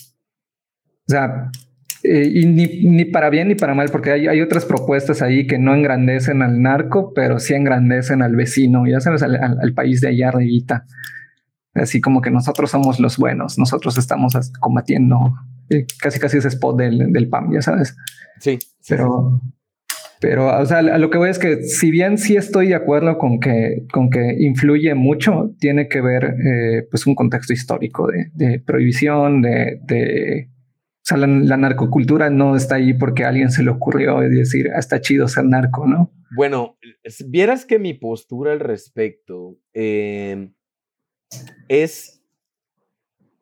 O sea, eh, y ni, para bien ni para mal, porque hay, otras propuestas ahí que no engrandecen al narco, pero sí engrandecen al vecino, ya sabes, al, país de allá arribita. Así como que nosotros somos los buenos, nosotros estamos combatiendo eh, casi casi ese spot del, del PAM, ya sabes. Sí, pero... Pero, o sea, a lo que voy es que si bien sí estoy de acuerdo con que, con que influye mucho, tiene que ver eh, pues un contexto histórico de, prohibición, de, de, o sea, la, narcocultura no está ahí porque a alguien se le ocurrió decir, ah, está chido ser narco, ¿no? Bueno, vieras que mi postura al respecto em, es,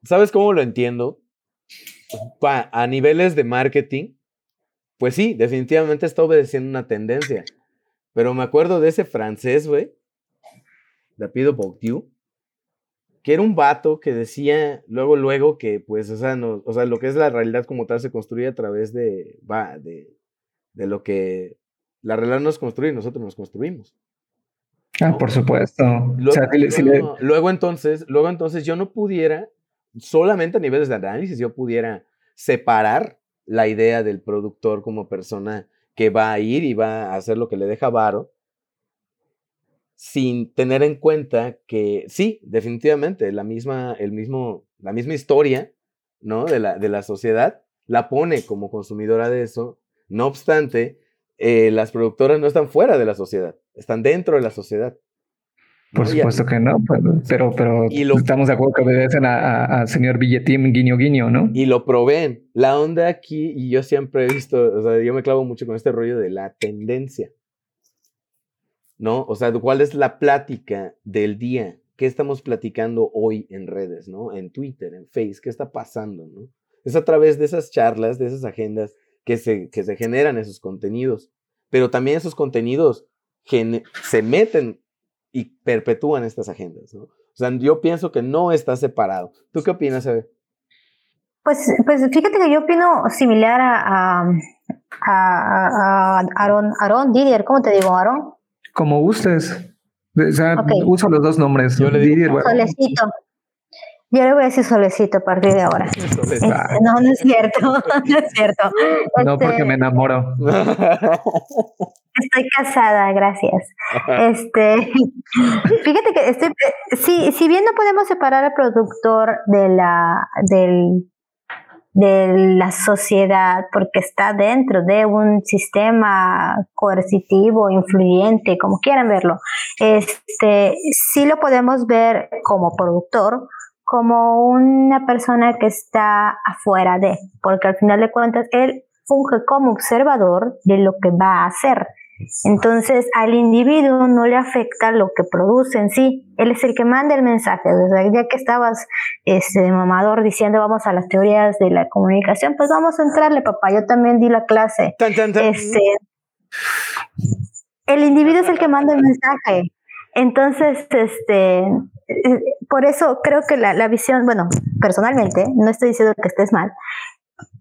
¿sabes cómo lo entiendo? a niveles de marketing, pues sí, definitivamente está obedeciendo una tendencia. Pero me acuerdo de ese francés, güey, de Pido Bourdieu, que era un vato que decía luego, luego que, pues, o sea, no, o sea, lo que es la realidad como tal se construye a través de, va, de, de lo que la realidad nos construye nosotros nos construimos. Ah, por supuesto. Luego, luego, entonces, luego entonces yo no pudiera, solamente a niveles de análisis, yo pudiera separar la idea del productor como persona que va a ir y va a hacer lo que le deja varo, sin tener en cuenta que sí, definitivamente, la misma, el mismo, la misma historia ¿no? de, la, de la sociedad la pone como consumidora de eso. No obstante, eh, las productoras no están fuera de la sociedad, están dentro de la sociedad. Por supuesto que no, pues, pero, pero estamos de acuerdo que obedecen a, señor Billetín guiño guiño, ¿no? Y lo proveen. La onda aquí, y yo siempre he visto, o sea, yo me clavo mucho con este rollo de la tendencia. ¿No? O sea, ¿cuál es la plática del día? ¿Qué estamos platicando hoy en redes, ¿no? En Twitter, en Facebook, ¿qué está pasando, ¿no? Es a través de esas charlas, de esas agendas que se, que se generan esos contenidos. Pero también esos contenidos se meten y perpetúan estas agendas, ¿no? O sea, yo pienso que no está separado. ¿Tú qué opinas, Eve? Pues, pues fíjate que yo opino similar a, a, Aaron, Aaron Didier, ¿cómo te digo, Aaron? Como gustes. O sea, uso los dos nombres. Yo le digo Solecito. Yo le voy a decir solecito a partir de ahora. Este, no, no es cierto, no es cierto. No, porque este, me enamoro. Estoy casada, gracias. Este, fíjate que este, si, si bien no podemos separar al productor de la, del, de la sociedad porque está dentro de un sistema coercitivo, influyente, como quieran verlo, este, sí lo podemos ver como productor, como una persona que está afuera de, porque al final de cuentas él funge como observador de lo que va a hacer. Entonces al individuo no le afecta lo que produce en sí, él es el que manda el mensaje. Desde ya que estabas este, mamador diciendo vamos a las teorías de la comunicación, pues vamos a entrarle, papá. Yo también di la clase. Este, el individuo es el que manda el mensaje. Entonces, este, por eso creo que la, la visión, bueno, personalmente, no estoy diciendo que estés mal,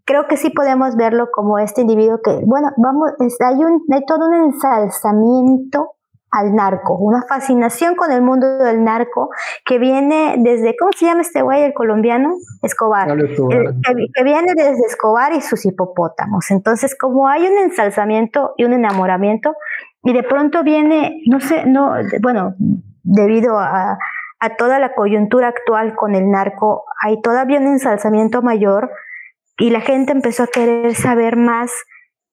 creo que sí podemos verlo como este individuo que, bueno, vamos, hay, un, hay todo un ensalzamiento al narco, una fascinación con el mundo del narco que viene desde, ¿cómo se llama este güey, el colombiano? Escobar. que, viene desde Escobar y sus hipopótamos. Entonces, como hay un ensalzamiento y un enamoramiento, y de pronto viene, no sé, no, bueno, debido a, a toda la coyuntura actual con el narco, hay todavía un ensalzamiento mayor y la gente empezó a querer saber más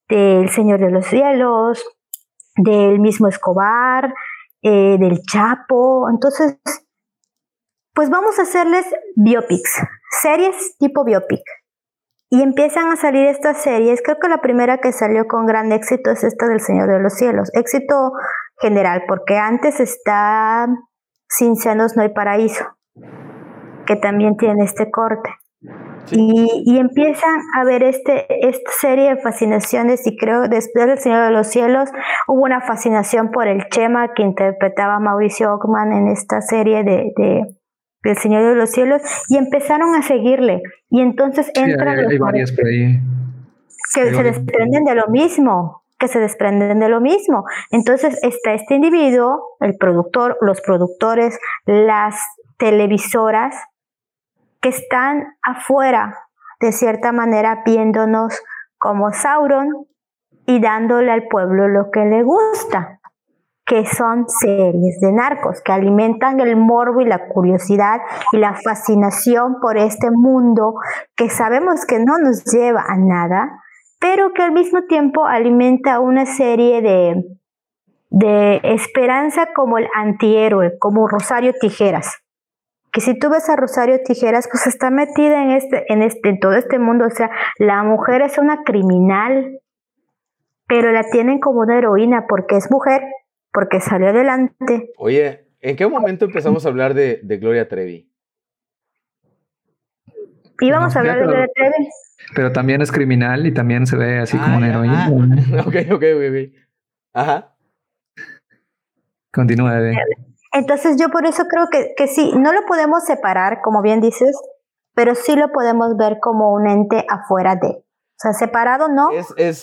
del Señor de los Cielos, del mismo Escobar, eh, del Chapo. Entonces, pues vamos a hacerles biopics, series tipo biopic. Y empiezan a salir estas series. Creo que la primera que salió con gran éxito es esta del Señor de los Cielos. Éxito general, porque antes está Sin Senos No hay Paraíso, que también tiene este corte. Y, empiezan a ver este, esta serie de fascinaciones y creo después del Señor de los Cielos hubo una fascinación por el Chema que interpretaba Mauricio Ockman en esta serie de, de del Señor de los Cielos y empezaron a seguirle y entonces entran hay, varias por ahí. que se desprenden de lo mismo que se desprenden de lo mismo. Entonces está este individuo, el productor, los productores, las televisoras, que están afuera, de cierta manera, viéndonos como Sauron y dándole al pueblo lo que le gusta que son series de narcos, que alimentan el morbo y la curiosidad y la fascinación por este mundo que sabemos que no nos lleva a nada, pero que al mismo tiempo alimenta una serie de, de esperanza como el antihéroe, como Rosario Tijeras. Que si tú ves a Rosario Tijeras, pues está metida en este, en este, en todo este mundo. O sea, la mujer es una criminal, pero la tienen como una heroína porque es mujer porque salió adelante. Oye, ¿en qué momento empezamos a hablar de, Gloria Trevi? Íbamos a hablar de Gloria Trevi. Pero también es criminal y también se ve así como una heroína. ok, ok, ok. Ajá. Continúa, bebé. Entonces yo por eso creo que, que sí, no lo podemos separar, como bien dices, pero sí lo podemos ver como un ente afuera de. O sea, separado no,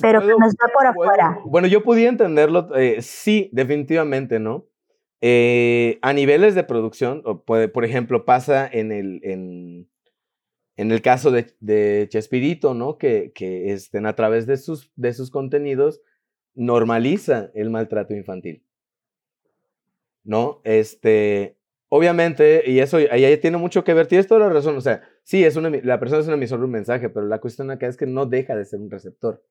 pero que nos da por afuera. Bueno, yo podía entenderlo, eh, sí, definitivamente, ¿no? Eh, a niveles de producción, puede, por ejemplo, pasa en el, en, en el caso de, de Chespirito, ¿no? Que, que estén a través de sus, de sus contenidos normaliza el maltrato infantil. ¿No? Este, obviamente, y eso ahí tiene mucho que ver, tienes toda la razón, o sea, sí, es una, la persona es una emisor de un mensaje, pero la cuestión acá es que no deja de ser un receptor,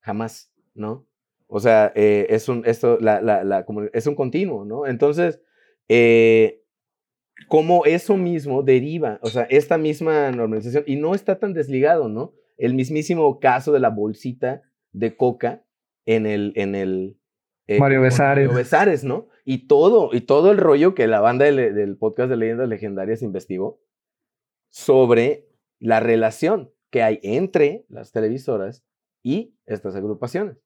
jamás, ¿no? O sea, eh, es, un, esto, la, la, la, como, es un continuo, ¿no? Entonces, eh, como eso mismo deriva, o sea, esta misma normalización, y no está tan desligado, ¿no? El mismísimo caso de la bolsita de coca en el, en el, eh, Mario Besares. Mario Besares, ¿no? Y todo, y todo el rollo que la banda del, podcast de leyendas legendarias investigó sobre la relación que hay entre las televisoras y estas agrupaciones.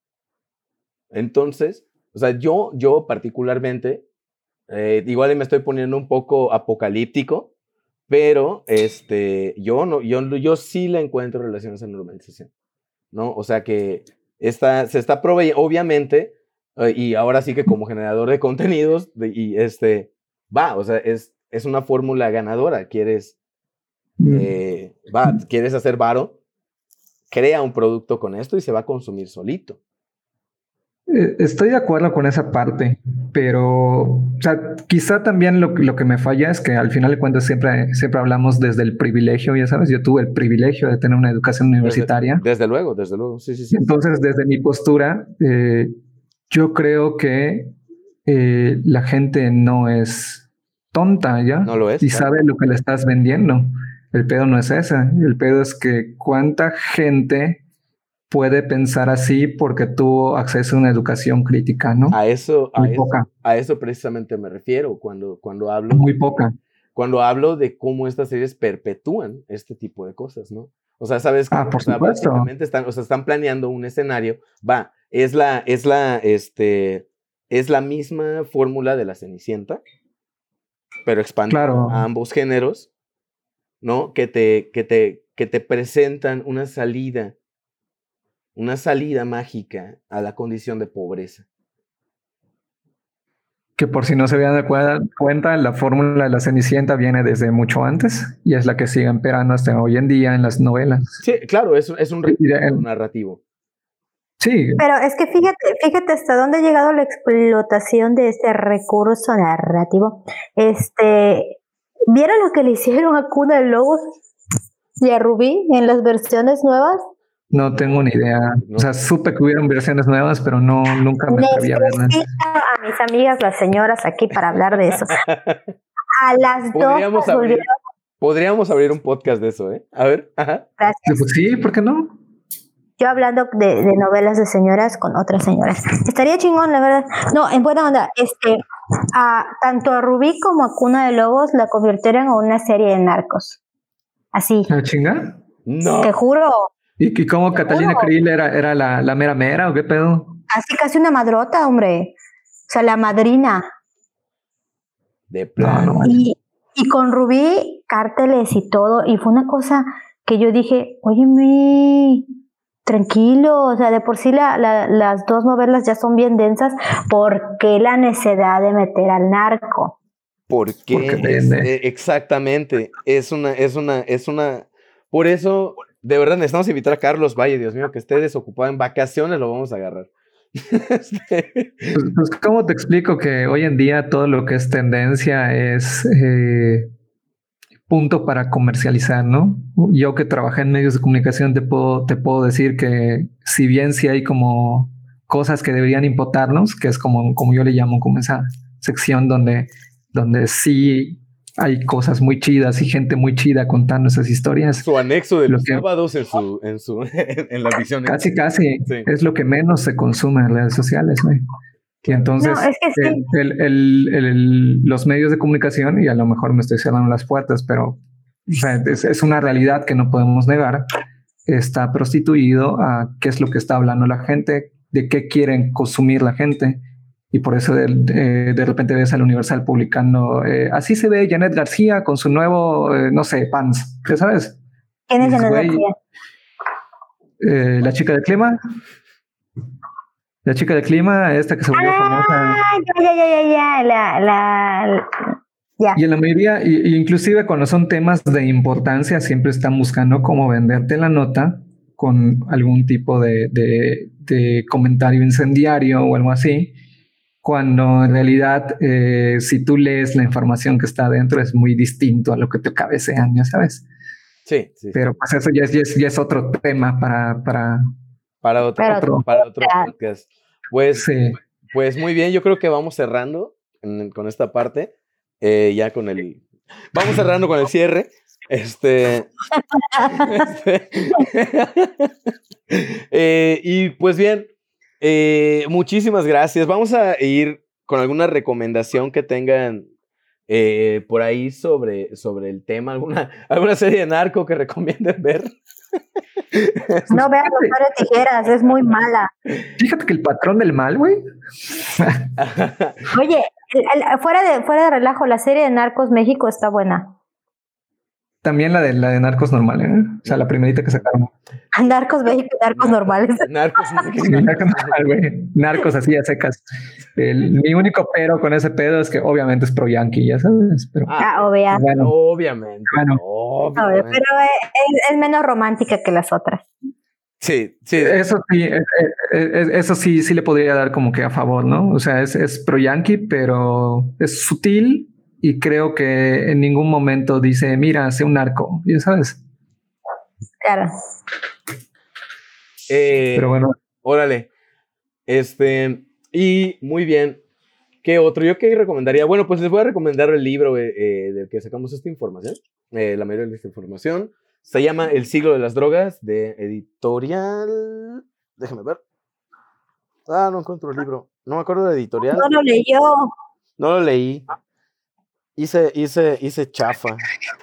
Entonces, o sea, yo, yo particularmente, eh, igual me estoy poniendo un poco apocalíptico, pero este, yo, no, yo, yo sí le encuentro relaciones a normalización, ¿no? O sea que esta, se está proveyendo, obviamente, eh, y ahora sí que como generador de contenidos, y este, va, o sea, es, es una fórmula ganadora. Quieres, mm. eh, va, quieres hacer varo, crea un producto con esto y se va a consumir solito. Eh, estoy de acuerdo con esa parte, pero o sea, quizá también lo, lo, que me falla es que al final de cuentas siempre, siempre hablamos desde el privilegio, ya sabes, yo tuve el privilegio de tener una educación universitaria. Desde, luego, desde luego, sí, sí, sí. Entonces, desde mi postura, eh, yo creo que eh, la gente no es tonta ya. No lo es. Y sabe lo que le estás vendiendo. El pedo no es ese. El pedo es que cuánta gente puede pensar así porque tuvo acceso a una educación crítica, ¿no? A eso, a, eso a eso precisamente me refiero cuando, cuando hablo. Muy poca. Cuando hablo de cómo estas series perpetúan este tipo de cosas, ¿no? O sea, sabes que ah, por están, o sea, están planeando un escenario. Va, es la, es la, este, es la misma fórmula de la Cenicienta, pero expande a ambos géneros, ¿no? Que te, que te, que te presentan una salida, una salida mágica a la condición de pobreza. Que por si no se habían dado cuenta, la fórmula de la Cenicienta viene desde mucho antes y es la que sigue emperando hasta hoy en día en las novelas. Sí, claro, es, es un narrativo. Sí. Pero es que fíjate, fíjate hasta dónde ha llegado la explotación de este recurso narrativo. Este, ¿vieron lo que le hicieron a Cuna de Lobos y a Rubí en las versiones nuevas? No tengo ni idea. O sea, supe que hubieron versiones nuevas, pero no, nunca me atreví a verlas. A mis amigas, las señoras, aquí para hablar de eso. A las podríamos dos. Abrir, podríamos abrir un podcast de eso, ¿eh? A ver. Ajá. Gracias. Pues sí, ¿por qué no? Yo hablando de, novelas de señoras con otras señoras. Estaría chingón, la verdad. No, en buena onda, este, a, tanto a Rubí como a Cuna de Lobos la convirtieron en una serie de narcos. Así. ¿A chinga? No. Te juro. ¿Y, cómo Catalina Krill era, era la, la, mera mera o qué pedo? Así casi una madrota, hombre. O sea, la madrina. De plano. y, y con Rubí, cárteles y todo. Y fue una cosa que yo dije, oye, tranquilo, o sea, de por sí la, las dos novelas ya son bien densas, ¿por qué la necesidad de meter al narco? Porque, eh, exactamente, es una, es una, es una, por eso, de verdad necesitamos invitar a Carlos Valle, Dios mío, que esté desocupado en vacaciones, lo vamos a agarrar. Este. Pues, pues, ¿cómo te explico que hoy en día todo lo que es tendencia es eh, punto para comercializar, ¿no? Yo que trabajé en medios de comunicación te puedo, te puedo decir que si bien sí hay como cosas que deberían importarnos, que es como, como yo le llamo, como esa sección donde, donde sí hay cosas muy chidas y gente muy chida contando esas historias. Su anexo de los sábados en su, en su, en la visión. Casi, casi. Es lo que menos se consume en redes sociales, güey. Y entonces los medios de comunicación, y a lo mejor me estoy cerrando las puertas, pero es, una realidad que no podemos negar, está prostituido a qué es lo que está hablando la gente, de qué quieren consumir la gente. Y por eso de, repente ves al Universal publicando, eh, así se ve Janet García con su nuevo, eh, no sé, pants, ¿qué sabes? ¿Quién es Janet García? Eh, la chica de clima. La chica de clima, esta que se volvió ah, famosa. Ya, ya, ya, ya, la, la, ya. Y en la mayoría, inclusive cuando son temas de importancia, siempre están buscando cómo venderte la nota con algún tipo de, de, comentario incendiario o algo así, cuando en realidad eh, si tú lees la información que está dentro es muy distinto a lo que te cabecean, ya sabes. Sí, sí. Pero pues eso ya es, ya es, otro tema para, para, para otro, para otro podcast. Pues, pues muy bien, yo creo que vamos cerrando con esta parte. Eh, ya con el. Vamos cerrando con el cierre. Este. este eh, y pues bien, eh, muchísimas gracias. Vamos a ir con alguna recomendación que tengan por ahí sobre, sobre el tema, alguna, alguna serie de narco que recomienden ver. No vean los de tijeras, es muy mala. Fíjate que el patrón del mal, güey. Oye, fuera, de, fuera de relajo, la serie de Narcos México está buena. También la de la de narcos normales, ¿eh? O sea, la primerita que sacaron. Narcos México, narcos normales. Narcos, narcos, así a secas. mi único pero con ese pedo es que obviamente es pro yankee, ya sabes. Pero, ah, obviamente. obviamente. Pero es, es, menos romántica que las otras. Sí, sí. Eso sí, eh, eh, eso sí, sí le podría dar como que a favor, ¿no? O sea, es, es pro yankee, pero es sutil y creo que en ningún momento dice, mira, sé un narco, ya sabes. Claro. Eh, Pero bueno. Órale. Este, y muy bien. ¿Qué otro? Yo qué recomendaría. Bueno, pues les voy a recomendar el libro eh, eh, del que sacamos esta información. la mayoría de esta información. Se llama El siglo de las drogas, de editorial. Déjame ver. Ah, no encuentro el libro. No me acuerdo de editorial. No lo leyó. No lo leí. Hice, hice, hice chafa.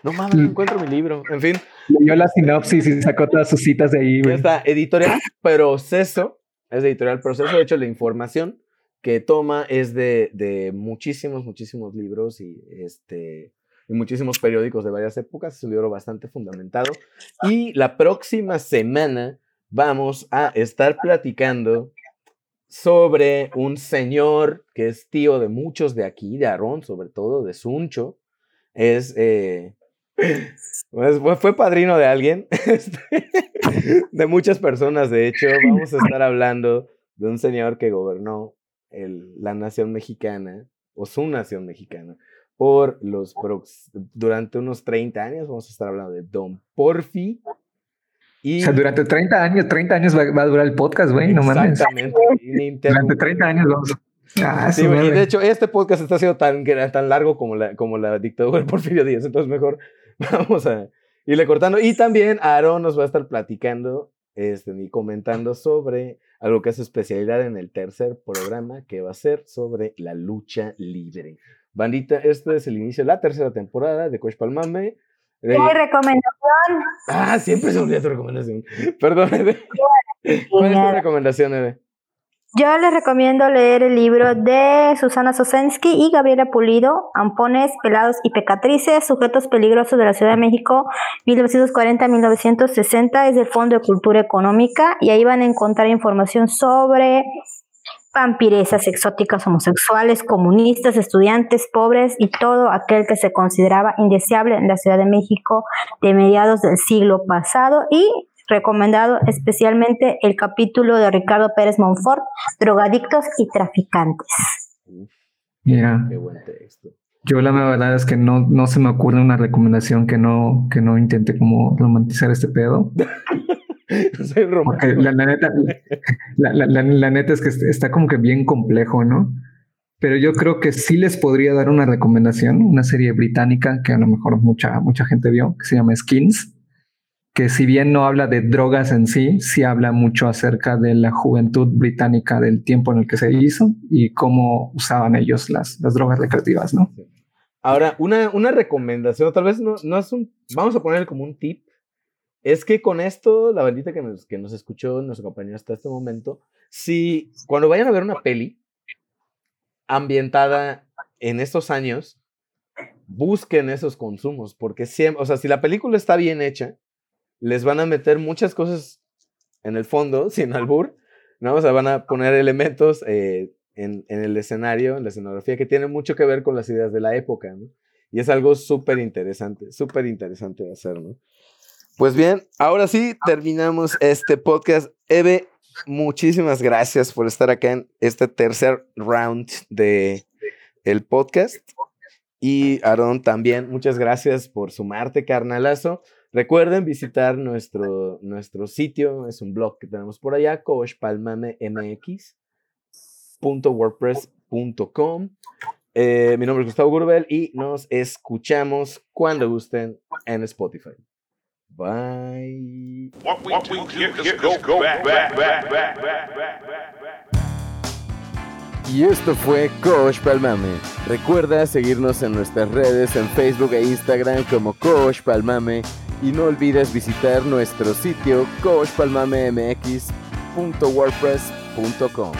No mames, no encuentro mi libro. En fin. Leyó la sinopsis y sacó todas sus citas de ahí, güey. Está, editorial Proceso. Es editorial Proceso. De hecho, la información que toma es de, de muchísimos, muchísimos libros y este y muchísimos periódicos de varias épocas. Es un libro bastante fundamentado. Y la próxima semana vamos a estar platicando sobre un señor que es tío de muchos de aquí, de Aarón, sobre todo, de Suncho. Es, eh, pues, fue padrino de alguien, este, de muchas personas, de hecho. Vamos a estar hablando de un señor que gobernó el, la nación mexicana, o su nación mexicana, por los durante unos 30 años. Vamos a estar hablando de Don Porfi o sea, durante 30 años, 30 años va, a durar el podcast, güey, no mames. Exactamente. durante 30 años vamos. Ah, sí, y de hecho, este podcast está siendo tan, tan largo como la, como la dictadura de Porfirio Díaz, entonces mejor vamos a irle cortando. Y también Aaron nos va a estar platicando este, y comentando sobre algo que es su especialidad en el tercer programa, que va a ser sobre la lucha libre. Bandita, este es el inicio de la tercera temporada de Coach Palmame. ¿Qué recomendación? Ah, siempre se olvida tu recomendación. Perdón, Eve. ¿Cuál es tu recomendación, Eve? Yo les recomiendo leer el libro de Susana Sosensky y Gabriela Pulido, Ampones, Pelados y Pecatrices, Sujetos Peligrosos de la Ciudad de México, 1940-1960, es del Fondo de Cultura Económica y ahí van a encontrar información sobre vampiresas exóticas, homosexuales, comunistas, estudiantes, pobres y todo aquel que se consideraba indeseable en la Ciudad de México de mediados del siglo pasado y recomendado especialmente el capítulo de Ricardo Pérez Monfort, Drogadictos y Traficantes. Mira, Yo la verdad es que no, no se me ocurre una recomendación que no, que no intente como romantizar este pedo. Porque la, neta, la, neta es que está como que bien complejo, ¿no? Pero yo creo que sí les podría dar una recomendación, una serie británica que a lo mejor mucha, mucha gente vio, que se llama Skins que si bien no habla de drogas en sí, sí habla mucho acerca de la juventud británica del tiempo en el que se hizo y cómo usaban ellos las, las drogas recreativas, ¿no? Ahora, una, una recomendación, tal vez no, no es un, vamos a poner como un tip, es que con esto, la bandita que nos, que nos escuchó, nos acompañó hasta este momento, si cuando vayan a ver una peli ambientada en estos años, busquen esos consumos, porque siempre, o sea, si la película está bien hecha, les van a meter muchas cosas en el fondo, sin albur, ¿no? O sea, van a poner elementos eh, en, el escenario, en la escenografía, que tienen mucho que ver con las ideas de la época, ¿no? Y es algo súper interesante, súper interesante de hacer, ¿no? Pues bien, ahora sí terminamos este podcast. Eve, muchísimas gracias por estar acá en este tercer round de el podcast. Y Aaron también, muchas gracias por sumarte, carnalazo. Recuerden visitar nuestro, nuestro sitio, es un blog que tenemos por allá, coachpalmamemx.wordpress.com. Eh, mi nombre es Gustavo Gurbel y nos escuchamos cuando gusten en Spotify. Bye. Y esto fue Coach Palmame. Recuerda seguirnos en nuestras redes en Facebook e Instagram como Coach Palmame y no olvides visitar nuestro sitio coachpalmamemx.wordpress.com.